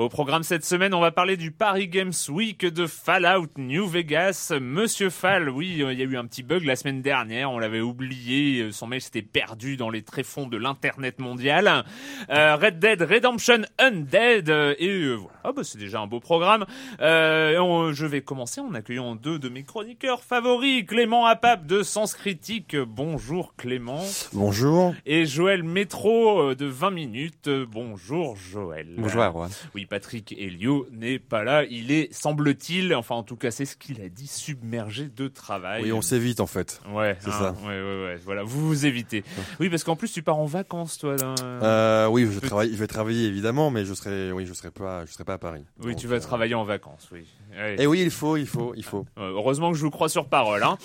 Au programme cette semaine, on va parler du Paris Games Week de Fallout New Vegas. Monsieur Fall, oui, il y a eu un petit bug la semaine dernière, on l'avait oublié, son mail s'était perdu dans les tréfonds de l'internet mondial. Euh, Red Dead Redemption Undead, euh, et euh, voilà, Ah bah, c'est déjà un beau programme. Euh, on- je vais commencer en accueillant deux de mes chroniqueurs favoris, Clément Apap de Sens Critique. Bonjour Clément. Bonjour. Et Joël Métro euh, de 20 minutes. Euh, Bonjour Joël. Bonjour Erwan. Oui, Patrick Helio n'est pas là. Il est, semble-t-il, enfin en tout cas c'est ce qu'il a dit, submergé de travail. Oui, on s'évite en fait. Ouais, c'est hein, ça. Ouais, ouais, ouais. Voilà, vous vous évitez. Oui, parce qu'en plus tu pars en vacances, toi. Là. Euh, oui, je, travaille, je vais travailler évidemment, mais je serai, oui, je serai pas, je serai pas à Paris. oui, Donc, tu vas euh, travailler en vacances, oui. Ouais. Et oui, il faut, il faut, il faut. Euh, Heureusement que je vous crois sur parole. Hein.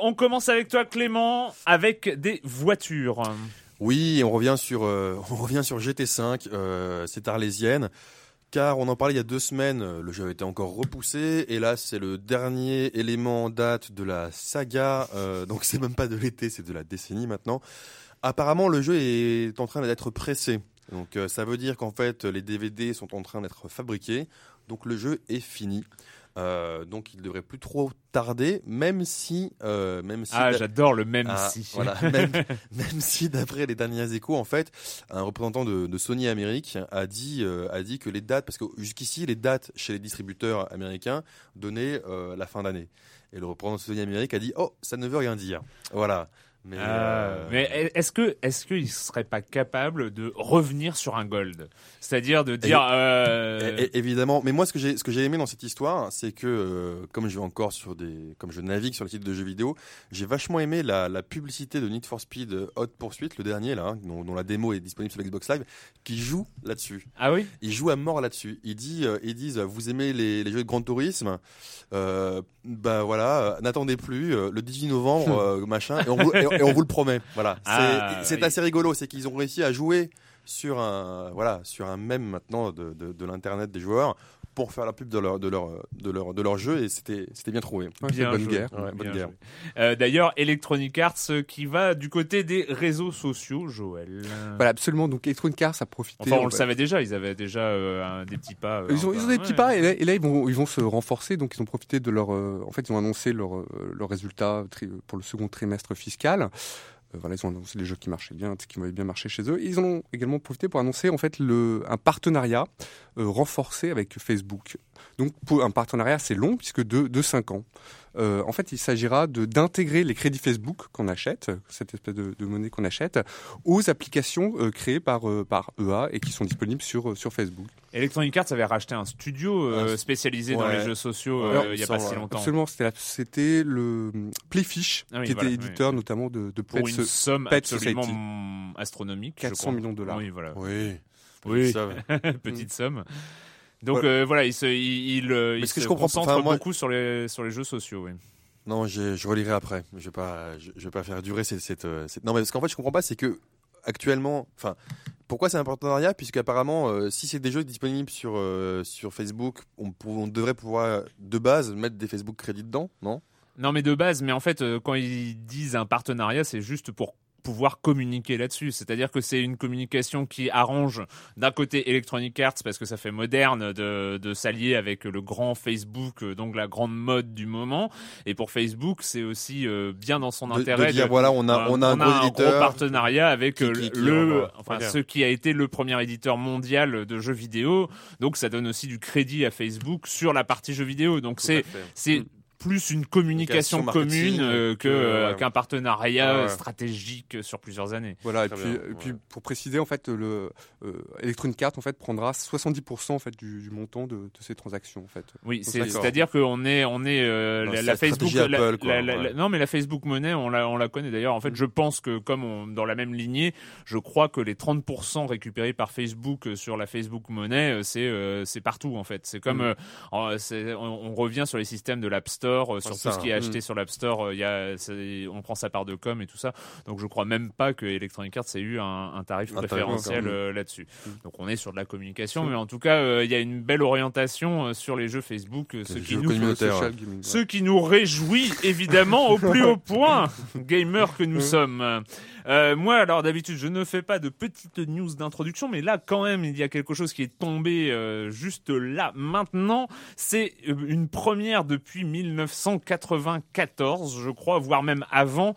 On commence avec toi, Clément, avec des voitures. Oui, on revient sur, euh, on revient sur GT5, euh, cette arlésienne. Car on en parlait il y a deux semaines, le jeu a été encore repoussé, et là c'est le dernier élément en date de la saga, euh, donc c'est même pas de l'été, c'est de la décennie maintenant. Apparemment le jeu est en train d'être pressé, donc euh, ça veut dire qu'en fait les DVD sont en train d'être fabriqués, donc le jeu est fini. Euh, donc il devrait plus trop tarder, même si, euh, même si Ah, j'adore le même ah, si. voilà, même, même si d'après les derniers échos, en fait, un représentant de, de Sony Amérique a dit, euh, a dit que les dates, parce que jusqu'ici les dates chez les distributeurs américains donnaient euh, la fin d'année. Et le représentant de Sony Amérique a dit, oh, ça ne veut rien dire. Voilà. Mais, Ah, euh, mais est-ce que est-ce qu'il serait pas capable de revenir sur un gold, c'est-à-dire de dire euh, évidemment, mais moi ce que j'ai ce que j'ai aimé dans cette histoire, c'est que euh, comme je vais encore sur des comme je navigue sur les sites de jeux vidéo, j'ai vachement aimé la, la publicité de Need for Speed euh, Hot Pursuit, le dernier là, hein, dont, dont la démo est disponible sur Xbox Live, qui joue là-dessus. ah oui? Ils jouent à mort là-dessus. Ils disent, euh, ils disent, vous aimez les, les jeux de Grand Tourisme, euh, bah voilà, n'attendez plus euh, le 18 novembre, euh, machin, et on, et on vous le promet. Voilà, c'est Ah, c'est oui. assez rigolo, c'est qu'ils ont réussi à jouer sur un, voilà, sur un mème maintenant de, de, de l'internet des joueurs pour faire la pub de leur, de leur, de leur, de leur jeu, et c'était, c'était bien trouvé. Bien bonne joué. guerre. Ouais, bonne guerre. Euh, D'ailleurs, Electronic Arts euh, qui va du côté des réseaux sociaux, Joël. Voilà, absolument. Donc Electronic Arts a profité. Enfin, on en le fait. savait déjà, ils avaient déjà euh, un- des petits pas. euh, Ils ont, ils ont des petits ouais. pas et là, et là, ils vont ils vont se renforcer donc ils ont profité de leur euh, en fait ils ont annoncé leur euh, leurs résultats tri- pour le second trimestre fiscal. Euh, voilà, ils ont annoncé les jeux qui marchaient bien, qui avaient bien marché chez eux. Ils en ont également profité pour annoncer en fait un partenariat euh, renforcé avec Facebook. Donc un partenariat c'est long puisque de de cinq ans. En fait, il s'agira de d'intégrer les crédits Facebook qu'on achète, cette espèce de, de monnaie qu'on achète, aux applications créées par par EA et qui sont disponibles sur sur Facebook. Electronic Arts avait racheté un studio euh, spécialisé dans les jeux sociaux euh, il n'y a pas si longtemps. Absolument, c'était le Playfish ah qui était éditeur notamment de, de Pour une somme absolument astronomique. 400 millions de dollars. Oui, voilà. Oui. Oui, petite somme. Donc euh, voilà, il se, il, il, se concentre beaucoup sur les sur les jeux sociaux. Oui. Non, je, je relirai après. Je vais pas, je, vais pas faire durer cette, cette, cette... Non, mais ce qu'en fait, je comprends pas, c'est que actuellement, enfin, pourquoi c'est un partenariat? Puisqu'apparemment, apparemment, si c'est des jeux disponibles sur, euh, sur Facebook, on, on, devrait pouvoir de base mettre des Facebook crédits dedans, non? Non, mais de base, mais en fait, euh, quand ils disent un partenariat, c'est juste pour pouvoir communiquer là-dessus. C'est-à-dire que c'est une communication qui arrange d'un côté Electronic Arts parce que ça fait moderne de, de s'allier avec le grand Facebook, euh, donc la grande mode du moment. Et pour Facebook, c'est aussi euh, bien dans son intérêt de, dire voilà, on a on a un, gros, éditeur partenariat avec euh, le, enfin ce qui a été le premier éditeur mondial de jeux vidéo. Donc ça donne aussi du crédit à Facebook sur la partie jeux vidéo. Donc c'est c'est mm plus une communication commune euh, que euh, qu'un partenariat stratégique sur plusieurs années. Voilà et puis, et puis, pour préciser en fait le euh, Electronic Arts en fait prendra 70% en fait du, montant de, de, ces transactions en fait. Oui, c'est-à-dire qu'on est on est la, Facebook non mais la Facebook monnaie on la on la connaît d'ailleurs. En fait je pense que comme on, dans la même lignée je crois que les 30% récupérés par Facebook sur la Facebook monnaie c'est c'est partout en fait. C'est comme mm. on, on revient sur les systèmes de l'App Store euh, sur tout ce qui est acheté mm. sur l'App Store, euh, il y a, on prend sa part de com et tout ça. Donc je crois même pas que Electronic Arts ait eu un, tarif préférentiel euh, là-dessus. Mm. Donc on est sur de la communication, mm. mais en tout cas il y a une belle orientation sur les jeux Facebook, ce qui, nous, ce qui nous réjouit évidemment au plus haut point, gamer que nous sommes. Euh, moi, alors d'habitude, je ne fais pas de petites news d'introduction, mais là, quand même, il y a quelque chose qui est tombé euh, juste là, maintenant. C'est une première depuis 1994, je crois, voire même avant.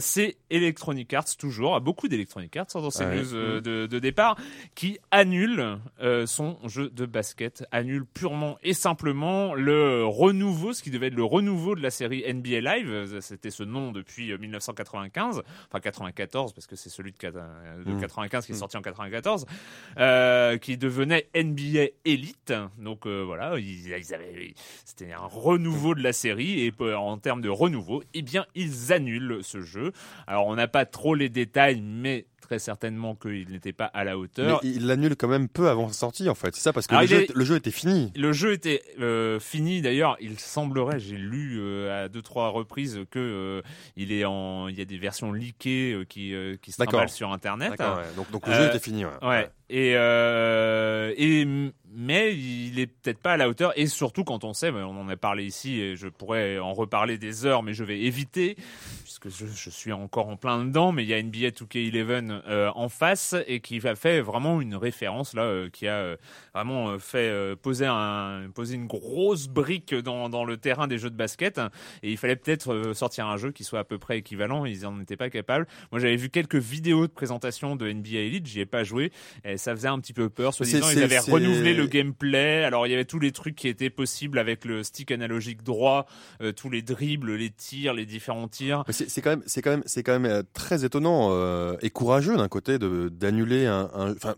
c'est Electronic Arts, toujours, beaucoup d'Electronic Arts dans ces news mm. de, de, départ, qui annule son jeu de basket, annule purement et simplement le renouveau, ce qui devait être le renouveau de la série NBA Live. C'était ce nom depuis 1995, enfin 94 parce que c'est celui de, 95 qui est mm. sorti en 94, euh, qui devenait NBA Elite. Donc euh, voilà, ils, avaient, c'était un renouveau de la série et euh, en termes de renouveau, eh bien ils annulent ce jeu. Alors on n'a pas trop les détails, mais très certainement qu'il n'était pas à la hauteur. Mais il l'annule quand même peu avant sa sortie, en fait. C'est ça, parce que le, jeu, le, jeu, était fini. Le jeu était euh, fini. D'ailleurs, il semblerait, j'ai lu euh, à deux trois reprises que euh, il est en, il y a des versions leakées qui qui se sur Internet. Donc, donc le jeu était fini. ouais. Et, euh, et mais il est peut-être pas à la hauteur et surtout quand on sait, on en a parlé ici et je pourrais en reparler des heures, mais je vais éviter puisque je, je suis encore en plein dedans. Mais il y a NBA 2K11 euh, en face et qui a fait vraiment une référence là, euh, qui a euh, vraiment fait poser un poser une grosse brique dans, dans le terrain des jeux de basket. Et il fallait peut-être sortir un jeu qui soit à peu près équivalent. Ils en étaient pas capables. Moi, j'avais vu quelques vidéos de présentation de NBA Elite, j'y ai pas joué. Et ça faisait un petit peu peur. Soit disant, ils avaient renouvelé le gameplay. Alors, il y avait tous les trucs qui étaient possibles avec le stick analogique droit, euh, tous les dribbles, les tirs, les différents tirs. C'est quand même, c'est quand même, c'est quand même euh, très étonnant euh, et courageux d'un côté de d'annuler un, enfin,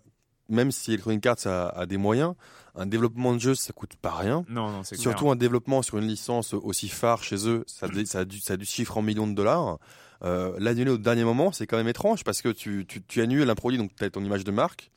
même si Electronic Arts a, a, des moyens, un développement de jeu ça coûte pas rien. Non, non, c'est Surtout un développement sur une licence aussi phare chez eux, ça, ça, a, du, ça a du chiffre en millions de dollars. Euh, l'annuler au dernier moment, c'est quand même étrange parce que tu, tu, tu annules un produit, donc tu as ton image de marque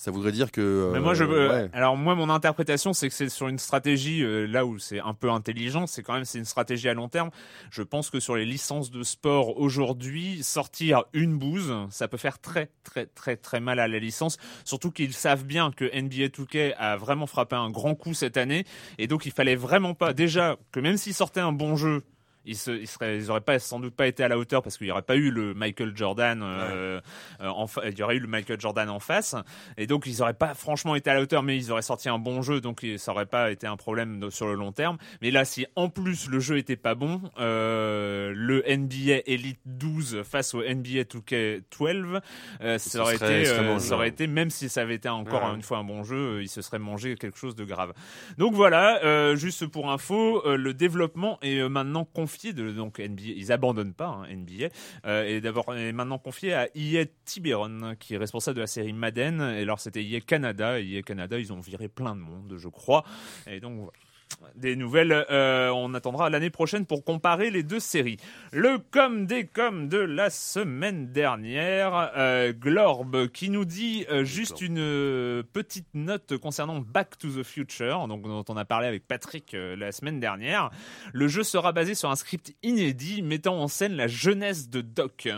ça voudrait dire que. Mais moi, je veux. Alors moi, mon interprétation, c'est que c'est sur une stratégie euh, là où c'est un peu intelligent. C'est quand même c'est une stratégie à long terme. Je pense que sur les licences de sport aujourd'hui, sortir une bouse, ça peut faire très très très très mal à la licence. Surtout qu'ils savent bien que NBA 2K a vraiment frappé un grand coup cette année, et donc il fallait vraiment pas déjà que même s'ils sortaient un bon jeu Ils, se, ils, seraient, ils auraient pas sans doute pas été à la hauteur parce qu'il n'y aurait pas eu le Michael Jordan. Euh, euh, en il y aurait eu le Michael Jordan en face, et donc ils auraient pas franchement été à la hauteur, mais ils auraient sorti un bon jeu, donc ça aurait pas été un problème de- sur le long terme. Mais là, si en plus le jeu était pas bon, euh, le NBA Elite 12 face au NBA 2K12, euh, Ce ça aurait été, euh, ça aurait été, même si ça avait été encore Ouais. une fois un bon jeu, euh, il se serait mangé quelque chose de grave. Donc voilà, euh, juste pour info, euh, le développement est euh, maintenant de donc NBA, ils abandonnent pas hein, NBA, euh, et d'abord est maintenant confié à EA Tiburon qui est responsable de la série Madden. Et alors c'était EA Canada, et Canada ils ont viré plein de monde, je crois. Et donc voilà. Des nouvelles, euh, on attendra l'année prochaine pour comparer les deux séries. Le com des com de la semaine dernière, euh, Glorb qui nous dit euh, juste une petite note concernant Back to the Future, donc dont on a parlé avec Patrick la semaine dernière. Le jeu sera basé sur un script inédit mettant en scène la jeunesse de Doc.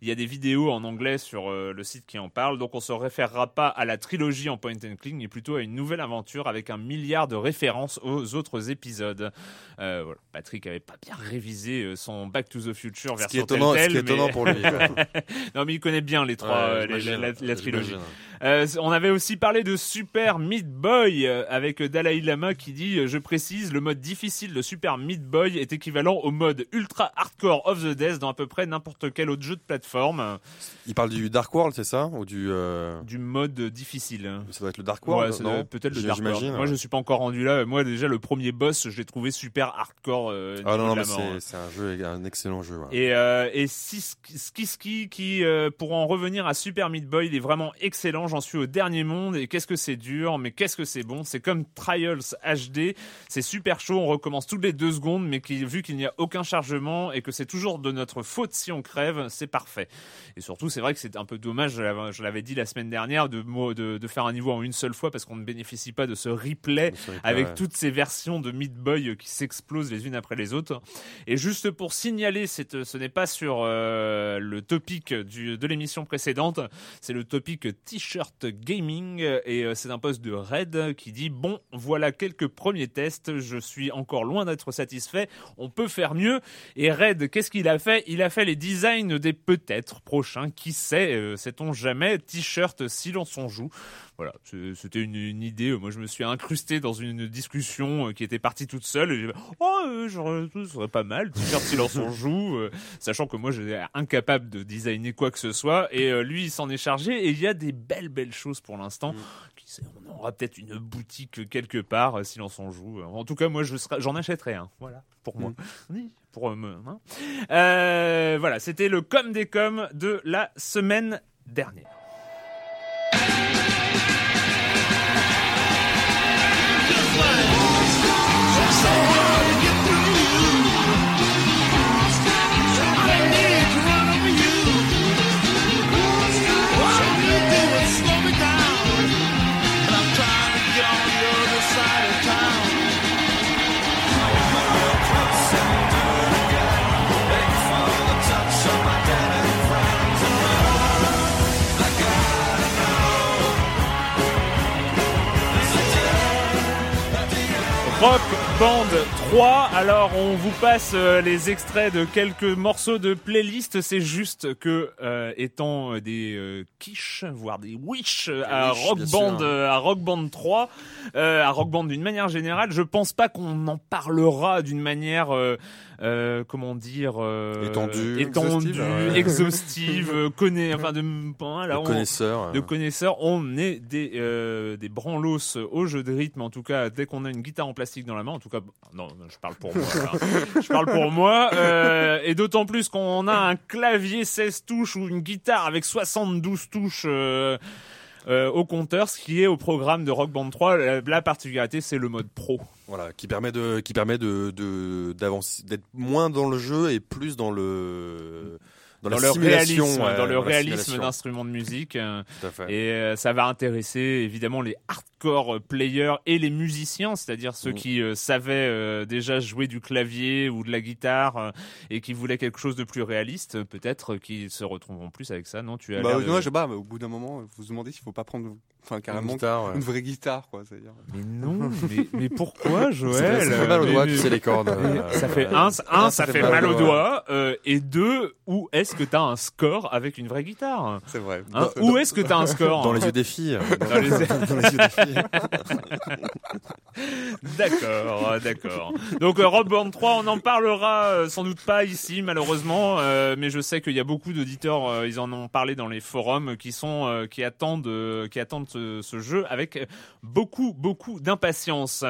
Il y a des vidéos en anglais sur le site qui en parle, donc on se référera pas à la trilogie en point and click, mais plutôt à une nouvelle aventure avec un milliard de références aux autres épisodes. Euh, voilà. Patrick avait pas bien révisé euh, son Back to the Future Ce qui est version ce Telltale, qui est étonnant pour lui. non mais il connaît bien les trois, Ouais, euh, les- la- la trilogie. Euh, on avait aussi parlé de Super Meat Boy euh, avec Dalai Lama qui dit euh, je précise le mode difficile de Super Meat Boy est équivalent au mode ultra hardcore of the Death dans à peu près n'importe quel autre jeu de plateforme Il parle du Dark World, c'est ça Ou du. euh, du mode difficile. Ça doit être le Dark Ouais, World, le- peut-être le Dark World. Moi je suis pas encore rendu là. Moi déjà le premier boss je l'ai trouvé super hardcore. euh, Ah non, non, mais c'est un jeu, un excellent jeu. ouais. Et, euh, et qui, pour en revenir à Super Meat Boy, il est vraiment excellent. J'en suis au dernier monde et qu'est-ce que c'est dur, mais qu'est-ce que c'est bon. C'est comme Trials HD. C'est super chaud. On recommence toutes les deux secondes, mais qui, vu qu'il n'y a aucun chargement et que c'est toujours de notre faute si on crève, c'est parfait. Et surtout, c'est vrai que c'est un peu dommage. Je l'avais- dit la semaine dernière de, mo- de, de faire un niveau en une seule fois parce qu'on ne bénéficie pas de ce replay avec ouais. toutes ces versions de Meat Boy euh, qui s'explosent les unes après les autres. Et juste pour signaler, c'est- ce n'est pas sur euh, le topic du, de l'émission précédente, c'est le topic gaming et euh, c'est un post de Red qui dit bon voilà quelques premiers tests, je suis encore loin d'être satisfait, on peut faire mieux. Et Red, qu'est-ce qu'il a fait? Il a fait les designs des peut-être prochains, qui sait, euh, sait-on jamais, t-shirt silence on joue. Voilà, c'était une, une idée. Moi, je me suis incrusté dans une discussion euh, qui était partie toute seule. Et oh, euh, genre, ce serait pas mal, t-shirt silence on joue, euh, sachant que moi, j'étais incapable de designer quoi que ce soit. Et euh, lui, il s'en est chargé. Et il y a des belles, belles choses pour l'instant. Sait, on aura peut-être une boutique quelque part, euh, silence on joue. En tout cas, moi, je serai- j'en achèterai un. Voilà, pour moi. Oui, pour euh, me- hein. Euh, voilà, c'était le com des coms de la semaine dernière. Rock Band 3. Alors, on vous passe euh, les extraits de quelques morceaux de playlist. C'est juste que, euh, étant euh, des euh, quiches, voire des wish à wish, Rock Band, euh, à Rock Band 3, euh, à Rock Band d'une manière générale, je pense pas qu'on en parlera d'une manière, comment dire, Étendue, étendue, exhaustive, exhaustive, connaît, enfin de, voilà, Le on- connaisseur. de connaisseurs, on est des, des branlos au jeu de rythme. En tout cas, dès qu'on a une guitare en plastique dans la main, en tout cas, non, je parle pour moi. je parle pour moi. euh, et d'autant plus qu'on a un clavier 16 touches ou une guitare avec 72 touches. euh, euh, au compteur, ce qui est au programme de Rock Band 3, la, la particularité c'est le mode pro. Voilà, qui permet de, qui permet de, d'être moins dans le jeu et plus dans le, dans, dans la le réalisme, dans le réalisme d'instruments de musique. euh, Tout à fait. Et euh, ça va intéresser évidemment les hardcore players et les musiciens, c'est-à-dire ceux Mm. qui euh, savaient euh, déjà jouer du clavier ou de la guitare euh, et qui voulaient quelque chose de plus réaliste. Peut-être qu'ils se retrouveront plus avec ça. Non, tu as Bah, l'air euh, de- non, je sais pas, mais au bout d'un moment, vous vous demandez s'il faut pas prendre, enfin, Une carrément, guitare, ouais. une vraie guitare, quoi. C'est-à-dire. Mais non, mais, mais pourquoi, Joël ça fait mal aux doigts, tu sais, les cordes. euh, Ça fait euh, un, ça fait mal aux aux doigts, euh, et deux, où est-ce que t'as un score avec une vraie guitare C'est vrai. Hein, Dans- Où est-ce que t'as un score Dans les yeux des filles. Dans les- Dans les yeux des filles. D'accord, d'accord. Donc euh, Band 3, on n'en parlera euh, sans doute pas ici malheureusement, euh, mais je sais qu'il y a beaucoup d'auditeurs, euh, ils en ont parlé dans les forums, qui sont euh, qui attendent euh, qui attendent ce, ce jeu avec beaucoup beaucoup d'impatience.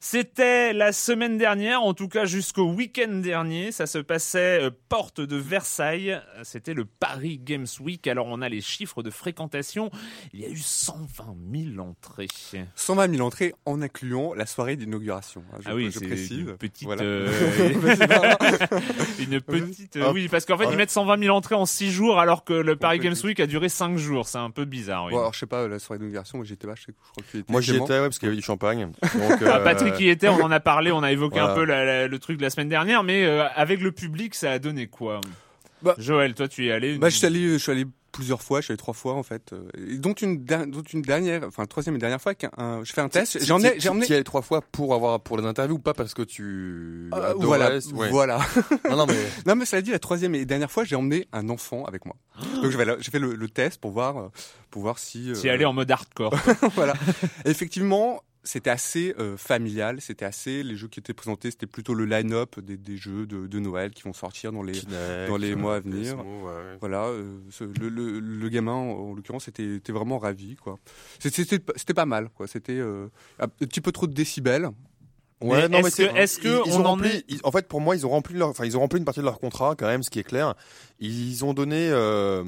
C'était la semaine dernière, en tout cas jusqu'au week-end dernier, ça se passait euh, porte de Versailles. C'était le Paris Games Week. Alors on a les chiffres de fréquentation. Il y a eu 120 000 entrées. 120 000 entrées en incluant la soirée d'inauguration. hein, je, Ah oui, je c'est précise. une petite, Voilà. euh, une petite, euh, oui, parce qu'en fait Ouais. ils mettent 120 000 entrées en 6 jours, alors que le Paris Games. Week a duré 5 jours. C'est un peu bizarre. Oui. Bon, alors, je sais pas, la soirée d'inauguration, moi j'étais pas, je, sais, je crois que tu y étais. Moi, j'y étais, ouais, parce qu'il y avait du champagne. Donc, Ah, euh, Patrick y était, on en a parlé, on a évoqué Voilà. un peu la- la- le truc de la semaine dernière, mais euh, avec le public, ça a donné quoi? Bah- Joël, toi tu y es allé une- Bah, je suis allé, je suis allé plusieurs fois, je suis allé trois fois en fait, euh, dont une, der- dont une dernière, enfin troisième et dernière fois, qu'un- un- je fais un test. Si- J'en si- ai, j'ai emmené. Tu y allais trois fois pour avoir pour les interviews ou pas parce que tu Euh, adorais, voilà, ouais. voilà. Non, non, mais Non, mais cela dit, la troisième et dernière fois, j'ai emmené un enfant avec moi. Donc je vais là- j'ai fait le, le test pour voir, euh, pour voir si. euh, Tu y es allé en mode hardcore. voilà. Effectivement, c'était assez euh, familial, c'était assez. Les jeux qui étaient présentés, c'était plutôt le line-up des, des jeux de, de Noël qui vont sortir dans les. Kinect, dans les mois à venir. Ouais. Voilà, euh, ce- le, le, le gamin en, en l'occurrence était, était vraiment ravi quoi. C'était pas mal quoi. C'était euh, un petit peu trop de décibels. Ouais, Mais non, mais est-ce c'est que- est-ce que ils, ils on ont en rempli, est- ils- en fait, pour moi, ils ont rempli leur, enfin, ils ont rempli une partie de leur contrat quand même, ce qui est clair. Ils ont donné, euh,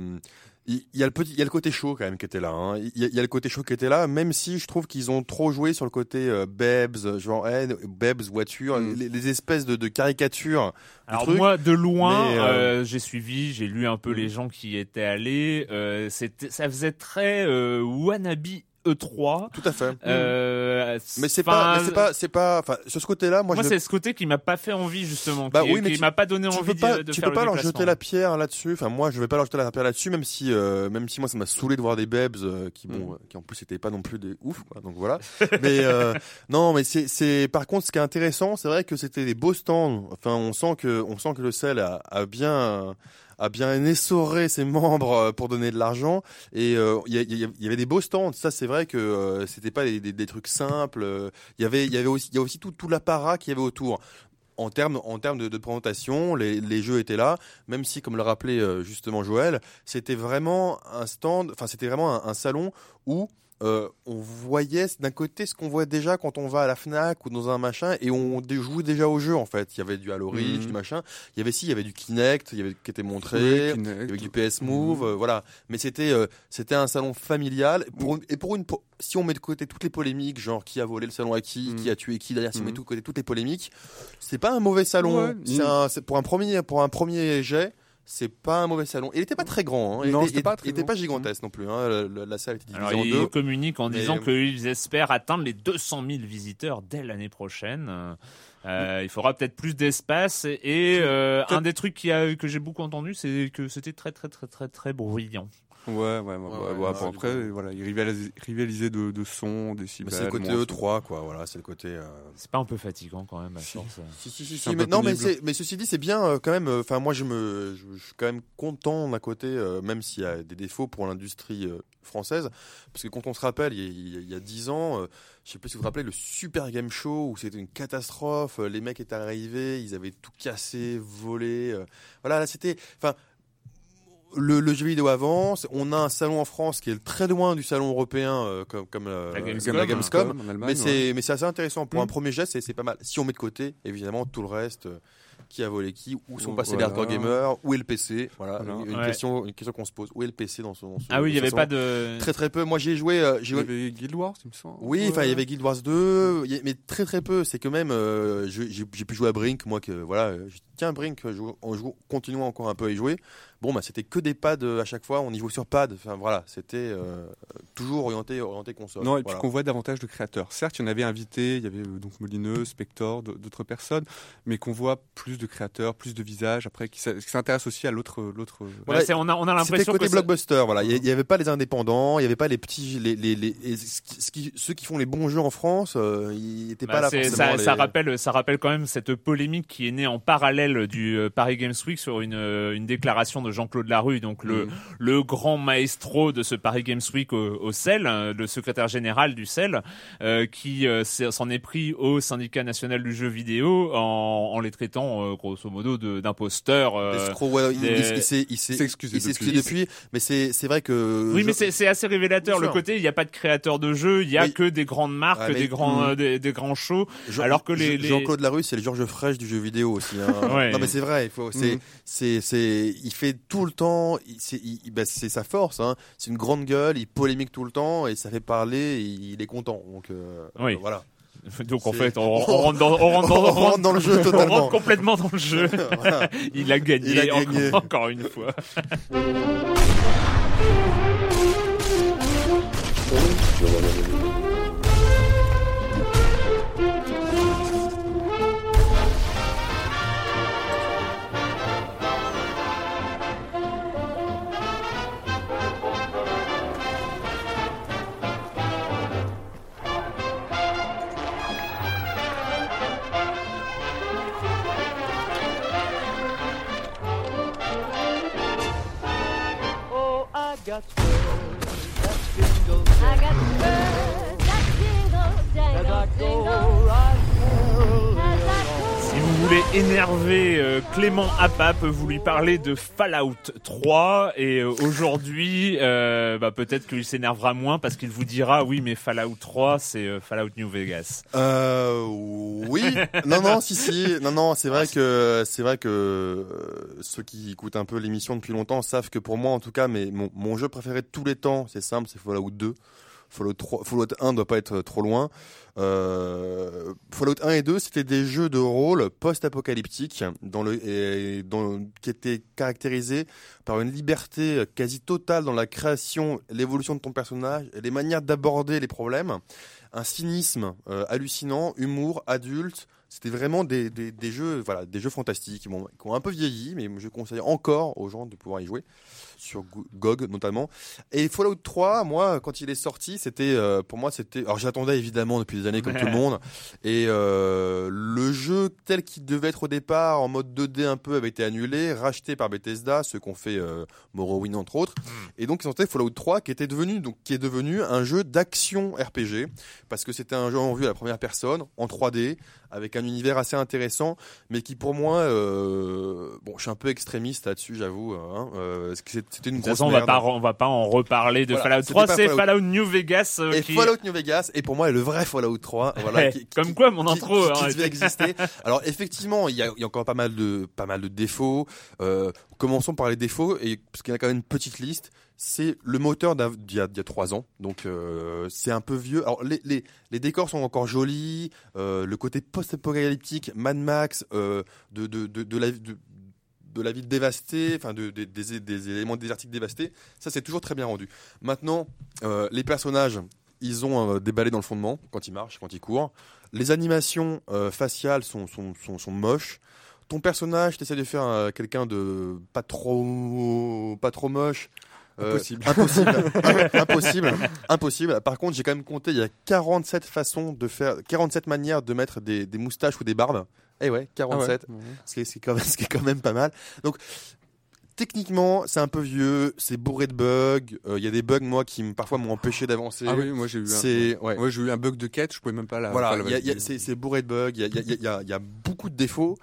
il y a le petit, il y a le côté chaud quand même qui était là. hein. Il y, a- il y a le côté chaud qui était là, même si je trouve qu'ils ont trop joué sur le côté euh, Bebs, genre eh, Bebs voiture. Mm. les, les espèces de, de caricatures. Alors truc. moi, de loin, euh, euh, j'ai suivi, j'ai lu un peu les gens qui étaient allés. Euh, c'était, ça faisait très euh, wannabe E3. Tout à fait. Euh, Mais c'est pas, c'est pas, c'est pas, enfin, sur ce côté-là, moi, Moi, je c'est ce côté qui m'a pas fait envie justement, Bah qui, oui, mais qui m'a pas donné envie peux pas, de, de tu faire peux pas le leur jeter la pierre là-dessus. Enfin, moi, je vais pas leur jeter la pierre là-dessus, même si, euh, même si moi, ça m'a saoulé de voir des Bebs euh, qui, bon, Mm. euh, qui en plus étaient pas non plus des ouf, quoi. Donc voilà. mais euh, non, mais c'est, c'est, par contre, ce qui est intéressant, c'est vrai que c'était des beaux stands. Enfin, on sent que, on sent que le sel a, a bien, a bien essoré ses membres euh, pour donner de l'argent. Et euh, il il y avait des beaux stands. Ça, c'est vrai que euh, c'était pas des, trucs simples. Euh, Il y avait, il y avait aussi, il y a aussi tout, tout l'apparat qu'il y avait autour. En termes, en termes de, de présentation, les, les jeux étaient là, même si, comme le rappelait euh, justement Joël, c'était vraiment un stand, enfin c'était vraiment un, un salon où euh, on voyait d'un côté ce qu'on voit déjà quand on va à la Fnac ou dans un machin et on jouait déjà au jeu en fait. Il y avait du Halo Reach, du machin. Il y avait si, il y avait du Kinect, il y avait qui était montré. Oui, Il y avait du PS Move, Mhm. euh, voilà. Mais c'était euh, c'était un salon familial. Pour une- et pour une si on met de côté toutes les polémiques, genre qui a volé le salon à qui, qui a tué qui, derrière, si on met de côté toutes les polémiques, c'est pas un mauvais salon. Ouais. C'est pour un premier pour un premier jet. C'est pas un mauvais salon. Il était pas très grand. Hein. Il Non, était, pas il très était grand. pas gigantesque non plus. Hein. La, la- la salle était divisée Alors, en ils deux. communiquent en disant qu'ils espèrent atteindre les 200 000 visiteurs dès l'année prochaine. Euh, il faudra peut-être plus d'espace et euh, un des trucs qui a, que j'ai beaucoup entendu, c'est que c'était très très très très très bruyant. Ouais, ouais, ouais. ouais, ouais, ouais, ouais, bon, du après, coup. voilà, ils rivalisaient, rivalisaient de, de son, Mais décibels. c'est le côté bon, E3 quoi. Voilà, c'est le côté. euh, C'est pas un peu fatigant quand même à Si. force. Si, si, si, si, mais non, mais, pénible. c'est- mais ceci dit, c'est bien euh, quand même. Enfin, moi, je me, je, je suis quand même content d'un côté, euh, même s'il y a des défauts pour l'industrie euh, française, parce que quand on se rappelle, il y a- il y dix ans, euh, je sais plus si vous vous rappelez, le Super Game Show où c'était une catastrophe. euh, les mecs étaient arrivés, ils avaient tout cassé, volé. euh, voilà, là, c'était, enfin. Le, le jeu vidéo avance. On a un salon en France qui est très loin du salon européen, euh, comme, comme euh, La Gamescom. la Gamescom. en Allemagne, Mais c'est mais c'est assez intéressant pour Mm. un premier geste, c'est c'est pas mal. Si on met de côté, évidemment, tout le reste, euh, qui a volé qui, où sont passés voilà. les hardcore gamers, où est le PC, voilà, Voilà. une, Ouais. question, une question qu'on se pose, où est le PC dans son, dans son- Ah oui, il y dans avait pas de. très très peu. Moi, j'ai joué, euh, j'ai Il y joué- avait Guild Wars, il me semble. oui, enfin, il y avait Guild Wars 2, il y a- mais très très peu. C'est que même, euh, j'ai pu jouer à Brink, moi que voilà, je- tiens Brink, je- on joue, continuons encore un peu à y jouer. Bon bah c'était que des pads euh, à chaque fois, on y joue sur pad. Enfin voilà, c'était euh, toujours orienté orienté console. Non, et puis qu'on voit davantage de créateurs. Certes, il y en avait invités, il y avait euh, donc Molineux, Spector, d'autres personnes, mais qu'on voit plus de créateurs, plus de visages, après, qui s'intéressent aussi à l'autre. l'autre. Voilà, on a, on a C'était l'impression côté que blockbuster, voilà. Il n'y avait pas les indépendants, il n'y avait pas les petits, les, les, les, et ce qui- ce qui- ceux qui font les bons jeux en France, euh, ils n'étaient Bah, pas là c'est- forcément. ça, les- ça rappelle, ça rappelle quand même cette polémique qui est née en parallèle du Paris Games Week sur une, une déclaration de Jean-Claude Larue, donc le, Mm. le grand maestro de ce Paris Games Week au, au CEL, euh, le secrétaire général du CEL, euh, qui euh, s'en est pris au syndicat national du jeu vidéo en, en les traitant euh, grosso modo d'imposteurs. euh, ouais, il- des- il, s'est- excusé depuis. excusé depuis, mais c'est c'est vrai que. Oui, je- mais c'est c'est assez révélateur. Le côté, il n'y a pas de créateur de jeux, il y a Oui. que des grandes marques, mais- des grands, Mm. euh, des, des grands shows. Jean- alors que les- les- Jean-Claude Larue, c'est le Georges Frêche du jeu vidéo aussi. hein. Ouais. Non mais c'est vrai, il faut, c'est, Mhm. c'est, c'est, il fait tout le temps, il- c'est, bah, sa force. Hein. C'est une grande gueule, il polémique tout le temps et ça fait parler. Et il est content. Donc euh, Oui. euh, voilà. Donc en fait, on, on rentre dans, on rentre dans, On rentre dans le jeu on totalement. rentre complètement dans le jeu. Voilà. Il a gagné, Il a gagné. Encore, encore une fois. Got spurs that jingle I got spurs that jingle, as I jangle, go jingle. Voulez énerver euh, Clément Apap, vous lui parlez de Fallout 3 et euh, aujourd'hui, euh, bah, peut-être qu'il s'énervera moins parce qu'il vous dira oui, mais Fallout 3, c'est Fallout New Vegas. Euh, oui, non, non, si, si, non, non, c'est vrai que c'est vrai que ceux qui écoutent un peu l'émission depuis longtemps savent que pour moi, en tout cas, mais mon, mon jeu préféré de tous les temps, c'est simple, c'est Fallout 2. Fallout 3, Fallout 1 doit pas être trop loin. Euh, Fallout 1 et 2, c'était des jeux de rôle post-apocalyptiques dans le et dans, qui étaient caractérisés par une liberté quasi totale dans la création, l'évolution de ton personnage, et les manières d'aborder les problèmes un cynisme euh, hallucinant, humour, adulte. C'était vraiment des, des, des jeux, voilà, des jeux fantastiques, bon, qui ont un peu vieilli, mais je conseille encore aux gens de pouvoir y jouer sur Go- GOG notamment. Et Fallout 3, moi, quand il est sorti, c'était, euh, pour moi, c'était, alors j'attendais évidemment depuis des années comme tout le monde, et euh, le jeu tel qu'il devait être au départ, en mode 2D un peu, avait été annulé, racheté par Bethesda, ceux qu'on fait euh, Morrowind entre autres, et donc ils ont fait Fallout 3 qui était devenu, donc qui est devenu un jeu d'action RPG parce que c'était un jeu en vue à la première personne, en 3D, avec un univers assez intéressant, mais qui pour moi, euh, bon, je suis un peu extrémiste là-dessus, j'avoue. Hein, euh, c'était une De toute grosse façon, on va pas, on va pas en reparler de Voilà, Fallout c'était 3, pas c'est Fallout. Fallout New Vegas euh, Et qui Fallout New Vegas, et pour moi, est le vrai Fallout 3, voilà, qui- comme quoi mon intro, qui, hein, devait exister. Alors effectivement, il y y a encore pas mal de pas mal de défauts. Euh, commençons par les défauts, et parce qu'il y a quand même une petite liste. C'est le moteur d'il y a, trois ans, donc euh, c'est un peu vieux. Alors les, les, décors sont encore jolis, euh, le côté post-apocalyptique, Mad Max, euh, de, de, de, la de, la ville dévastée, enfin de, de- des, des éléments désertiques dévastés, ça c'est toujours très bien rendu. Maintenant, les personnages, ils ont balais dans le fondement quand ils marchent, quand ils courent. Les animations faciales sont, sont, sont, moches. Ton personnage, tu essaies de faire quelqu'un de pas trop, pas trop moche. Euh, Impossible. impossible. Im- impossible. Impossible. Par contre, j'ai quand même compté, il y a 47 façons de faire, 47 manières de mettre des, des moustaches ou des barbes. Eh ouais, 47 Ah ouais. ce qui est, ce qui est quand même, ce qui est quand même pas mal. Donc, techniquement, c'est un peu vieux, c'est bourré de bugs. Euh, Il y a des bugs, moi, qui parfois m'ont empêché d'avancer. Ah oui, moi j'ai eu un, c'est ouais. ouais, j'ai eu un bug de quête, je pouvais même pas la. Voilà, c'est bourré de bugs. Il y a, il y a- il y a- il y a beaucoup de défauts.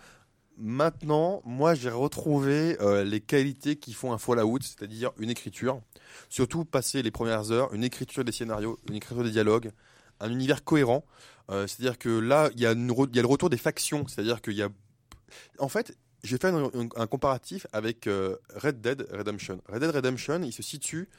Maintenant, moi, j'ai retrouvé euh, les qualités qui font un Fallout, c'est-à-dire une écriture. Surtout passer les premières heures, une écriture des scénarios, une écriture des dialogues, un univers cohérent. Euh, c'est-à-dire que là, il y, a y le retour des factions. C'est-à-dire qu'il y a. En fait, j'ai fait un, un- un comparatif avec euh, Red Dead Redemption. Red Dead Redemption, il se situe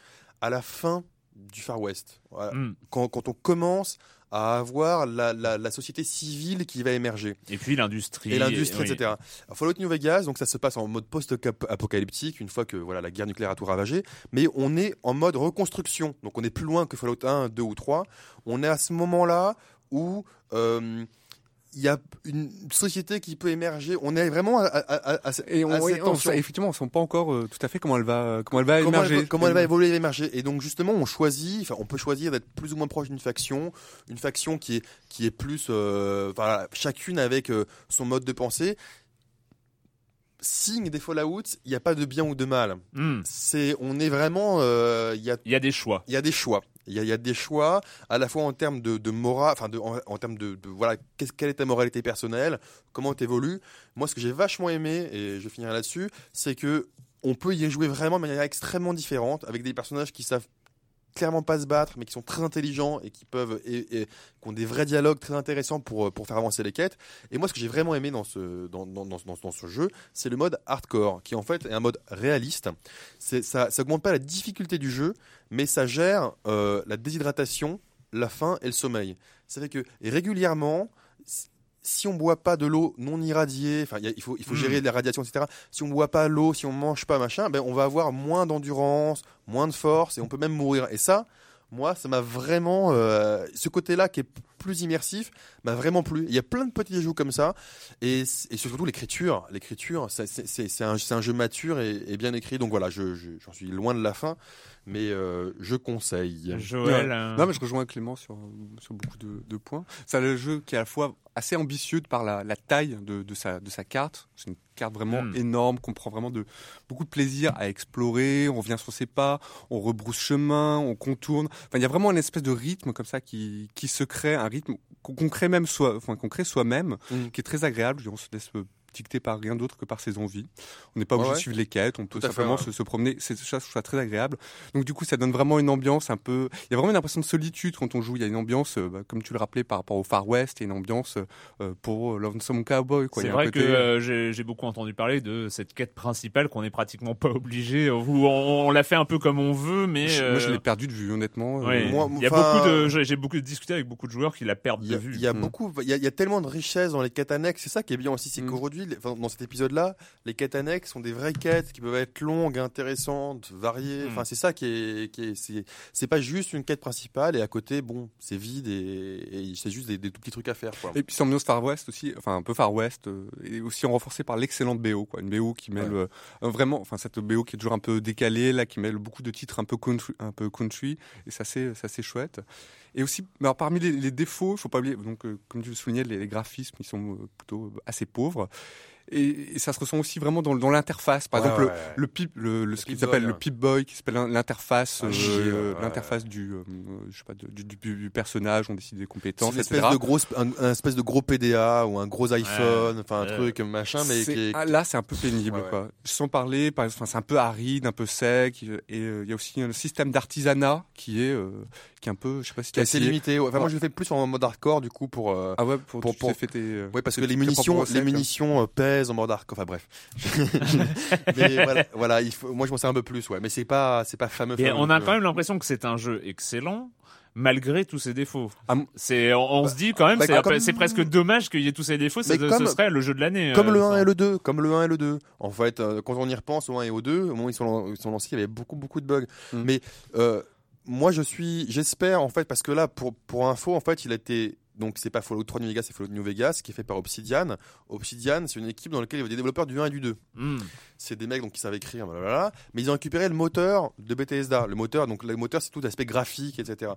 à la fin du Far West. Voilà. Hmm. Quand, quand on commence à avoir la, la, la société civile qui va émerger Et puis l'industrie. et l'industrie, etc. Alors, Fallout New Vegas, donc ça se passe en mode post-apocalyptique une fois que voilà la guerre nucléaire a tout ravagé, mais on est en mode reconstruction. Donc on est plus loin que Fallout 1, 2 ou 3. On est à ce moment-là où euh, il y a une société qui peut émerger. On est vraiment à, à, à, à, Et on, à cette on- effectivement, on ne sent pas encore euh, tout à fait comment elle va, comment elle va comment, émerger. elle, va- comment elle va évoluer et émerger. Et donc justement, on choisit, enfin, on peut choisir d'être plus ou moins proche d'une faction, une faction qui est qui est plus, euh, voilà, chacune avec euh, son mode de pensée. Signe des Fallout, il n'y a pas de bien ou de mal. Hmm. C'est, on est vraiment, euh, il y a Il y a des choix. il y a des choix. Il y a, des choix à la fois en termes de, de morale, enfin en, termes de, voilà, quelle est ta moralité personnelle, comment tu évolues. Moi, ce que j'ai vachement aimé, et je finirai là-dessus, c'est que on peut y jouer vraiment de manière extrêmement différente, avec des personnages qui savent clairement pas se battre, mais qui sont très intelligents et qui peuvent et, qui ont des vrais dialogues très intéressants pour pour faire avancer les quêtes. Et moi, ce que j'ai vraiment aimé dans ce dans dans, dans, ce jeu, c'est le mode hardcore, qui en fait est un mode réaliste. Ça ça augmente pas la difficulté du jeu, mais ça gère euh, la déshydratation, la faim et le sommeil. Ça fait que régulièrement, si on boit pas de l'eau non irradiée, enfin il faut il faut Mm. gérer la radiation, etc. Si on boit pas l'eau, si on mange pas machin, ben on va avoir moins d'endurance, moins de force et on peut même mourir. Et ça, moi, ça m'a vraiment euh, ce côté-là qui est plus immersif m'a vraiment plu. Il y a plein de petits jeux comme ça et, et surtout l'écriture. L'écriture, c'est un, c'est un jeu mature et, et bien écrit. Donc voilà, je je- j'en suis loin de la fin, mais euh, je conseille. Joël. Ouais. Non, mais je rejoins Clément sur, sur beaucoup de, de points. C'est le jeu qui est à la fois assez ambitieux de par la, la taille de, de, sa, de sa carte. C'est une carte vraiment Mm. énorme qu'on prend vraiment de, beaucoup de plaisir à explorer. On revient sur ses pas, on rebrousse chemin, on contourne. Enfin, il y a vraiment une espèce de rythme comme ça qui, qui se crée, un rythme qu'on crée même soi, enfin, qu'on crée soi-même, Mm. qui est très agréable. On se laisse euh, dicter par rien d'autre que par ses envies. On n'est pas obligé ouais. de suivre les quêtes, on peut fait, simplement ouais. se, se promener. C'est ça, je trouve ça très agréable. Donc du coup, ça donne vraiment une ambiance un peu. Il y a vraiment une impression de solitude quand on joue. Il y a une ambiance, euh, bah, comme tu le rappelais, par rapport au Far West, il y a une ambiance euh, pour Lonesome Cowboy. C'est vrai côté- que euh, j'ai beaucoup entendu parler de cette quête principale qu'on est pratiquement pas obligé, où on, on la fait un peu comme on veut, mais Je- moi, je euh, l'ai perdu de vue, honnêtement. Euh, ouais. Moi, il y a beaucoup de, j'ai beaucoup discuté avec beaucoup de joueurs qui la perdent Il y de a, vue. il y a Mm. beaucoup, il y a, il y a tellement de richesse dans les quêtes annexes. C'est ça qui est bien aussi, c'est Mm. qu'aujourd'hui, les- enfin, dans cet épisode-là, les quêtes annexes sont des vraies quêtes qui peuvent être longues, intéressantes, variées. Mm. Enfin, c'est ça qui est, qui est, c'est, c'est pas juste une quête principale et à côté, bon, c'est vide et, et c'est juste des, des tout petits trucs à faire. Quoi. Et puis c'est ambiance Far West aussi, enfin un peu Far West, euh, et aussi renforcé par l'excellente BO, quoi. Une BO qui mêle Ouais. euh, euh, vraiment, enfin cette BO qui est toujours un peu décalée, là, qui mêle beaucoup de titres un peu country, un peu country, et ça c'est ça c'est chouette. Et aussi, parmi les, défauts, il faut pas oublier, donc euh, comme tu le soulignais, les, les graphismes ils sont euh, plutôt euh, assez pauvres. Et, et ça se ressent aussi vraiment dans, dans l'interface. Par Ouais, exemple, ouais, ouais. le, le pip, le, le- ce qu'ils appellent le hein. Pip-Boy, qui s'appelle l'in- l'interface, Ah, euh, euh, ouais. l'interface du, euh, je sais pas, du, du, du personnage, on décide des C'est compétences, une etc. espèce de grosse, un, un espèce de gros PDA ou un gros iPhone, enfin un Ouais. truc machin, mais qui est, là, c'est un peu pénible, Ouais, ouais. quoi. Sans parler, par c'est un peu aride, un peu sec, et euh, il y a aussi un système d'artisanat qui est, euh, qui est un peu, je sais pas si tu assez limité. Ouais. Enfin, moi, je le fais plus en mode hardcore du coup pour. euh, Ah ouais, pour, Pour- pour- tes, euh, Oui, parce que les munitions, les munitions en hardcore. Enfin bref. Mais voilà, voilà, il faut, moi je m'en sers un peu plus, ouais. Mais c'est pas, c'est pas fameux. Et fameux, on a euh. quand même l'impression que c'est un jeu excellent. Malgré tous ses défauts, Ah, c'est on, on se dit quand même bah, c'est comme- c'est presque dommage qu'il y ait tous ces défauts. Mais ce comme- serait le jeu de l'année. Comme euh, le 1 enfin. et le 2, comme le 1 et le 2. En fait, euh, quand on y repense au 1 et au 2, au moment où ils sont, ils sont lancés, il y avait beaucoup, beaucoup de bugs. Mm. Mais euh, moi, je suis, j'espère en fait, parce que là, pour pour info, en fait, il a été donc c'est pas Fallout 3 New Vegas, c'est Fallout New Vegas, qui est fait par Obsidian. Obsidian, c'est une équipe dans laquelle il y avait des développeurs du 1 et du 2. Hmm. c'est des mecs donc qui savent écrire, blablabla, mais ils ont récupéré le moteur de Bethesda. Le moteur, donc le moteur, c'est tout l'aspect graphique, etc.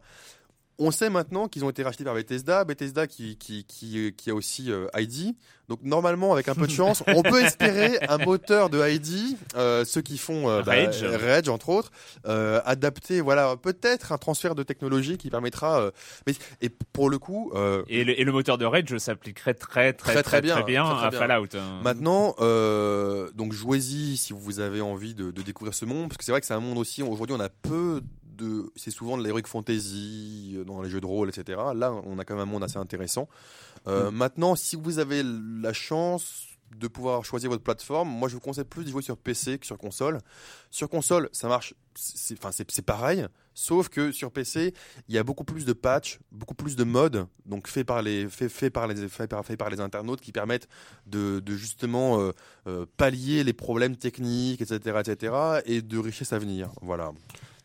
On sait maintenant qu'ils ont été rachetés par Bethesda, Bethesda qui, qui, qui, qui a aussi euh, ID. Donc normalement, avec un peu de chance, on peut espérer un moteur de ID, euh, ceux qui font euh, bah, Rage. Rage entre autres, euh, adapté, voilà, peut-être un transfert de technologie qui permettra. euh, mais et pour le coup, euh, Et le, et le moteur de Rage s'appliquerait très très Très, très bien, très bien, très, très à. Fallout. hein. Maintenant, euh, donc jouez-y si vous avez envie de, de découvrir ce monde, parce que c'est vrai que c'est un monde aussi. Aujourd'hui, on a peu de, c'est souvent de l'heroic fantasy euh, dans les jeux de rôle, etc. Là, on a quand même un monde assez intéressant. Euh, Maintenant, si vous avez la chance, de pouvoir choisir votre plateforme. Moi, je vous conseille plus d'y jouer sur PC que sur console. Sur console, ça marche, c'est enfin, c'est- c'est pareil, sauf que sur PC, il y a beaucoup plus de patchs, beaucoup plus de modes, donc faits par les, fait, fait par les, fait par, fait par les internautes qui permettent de, de justement euh, euh, pallier les problèmes techniques, etc., etc., et de richesse à venir. Voilà.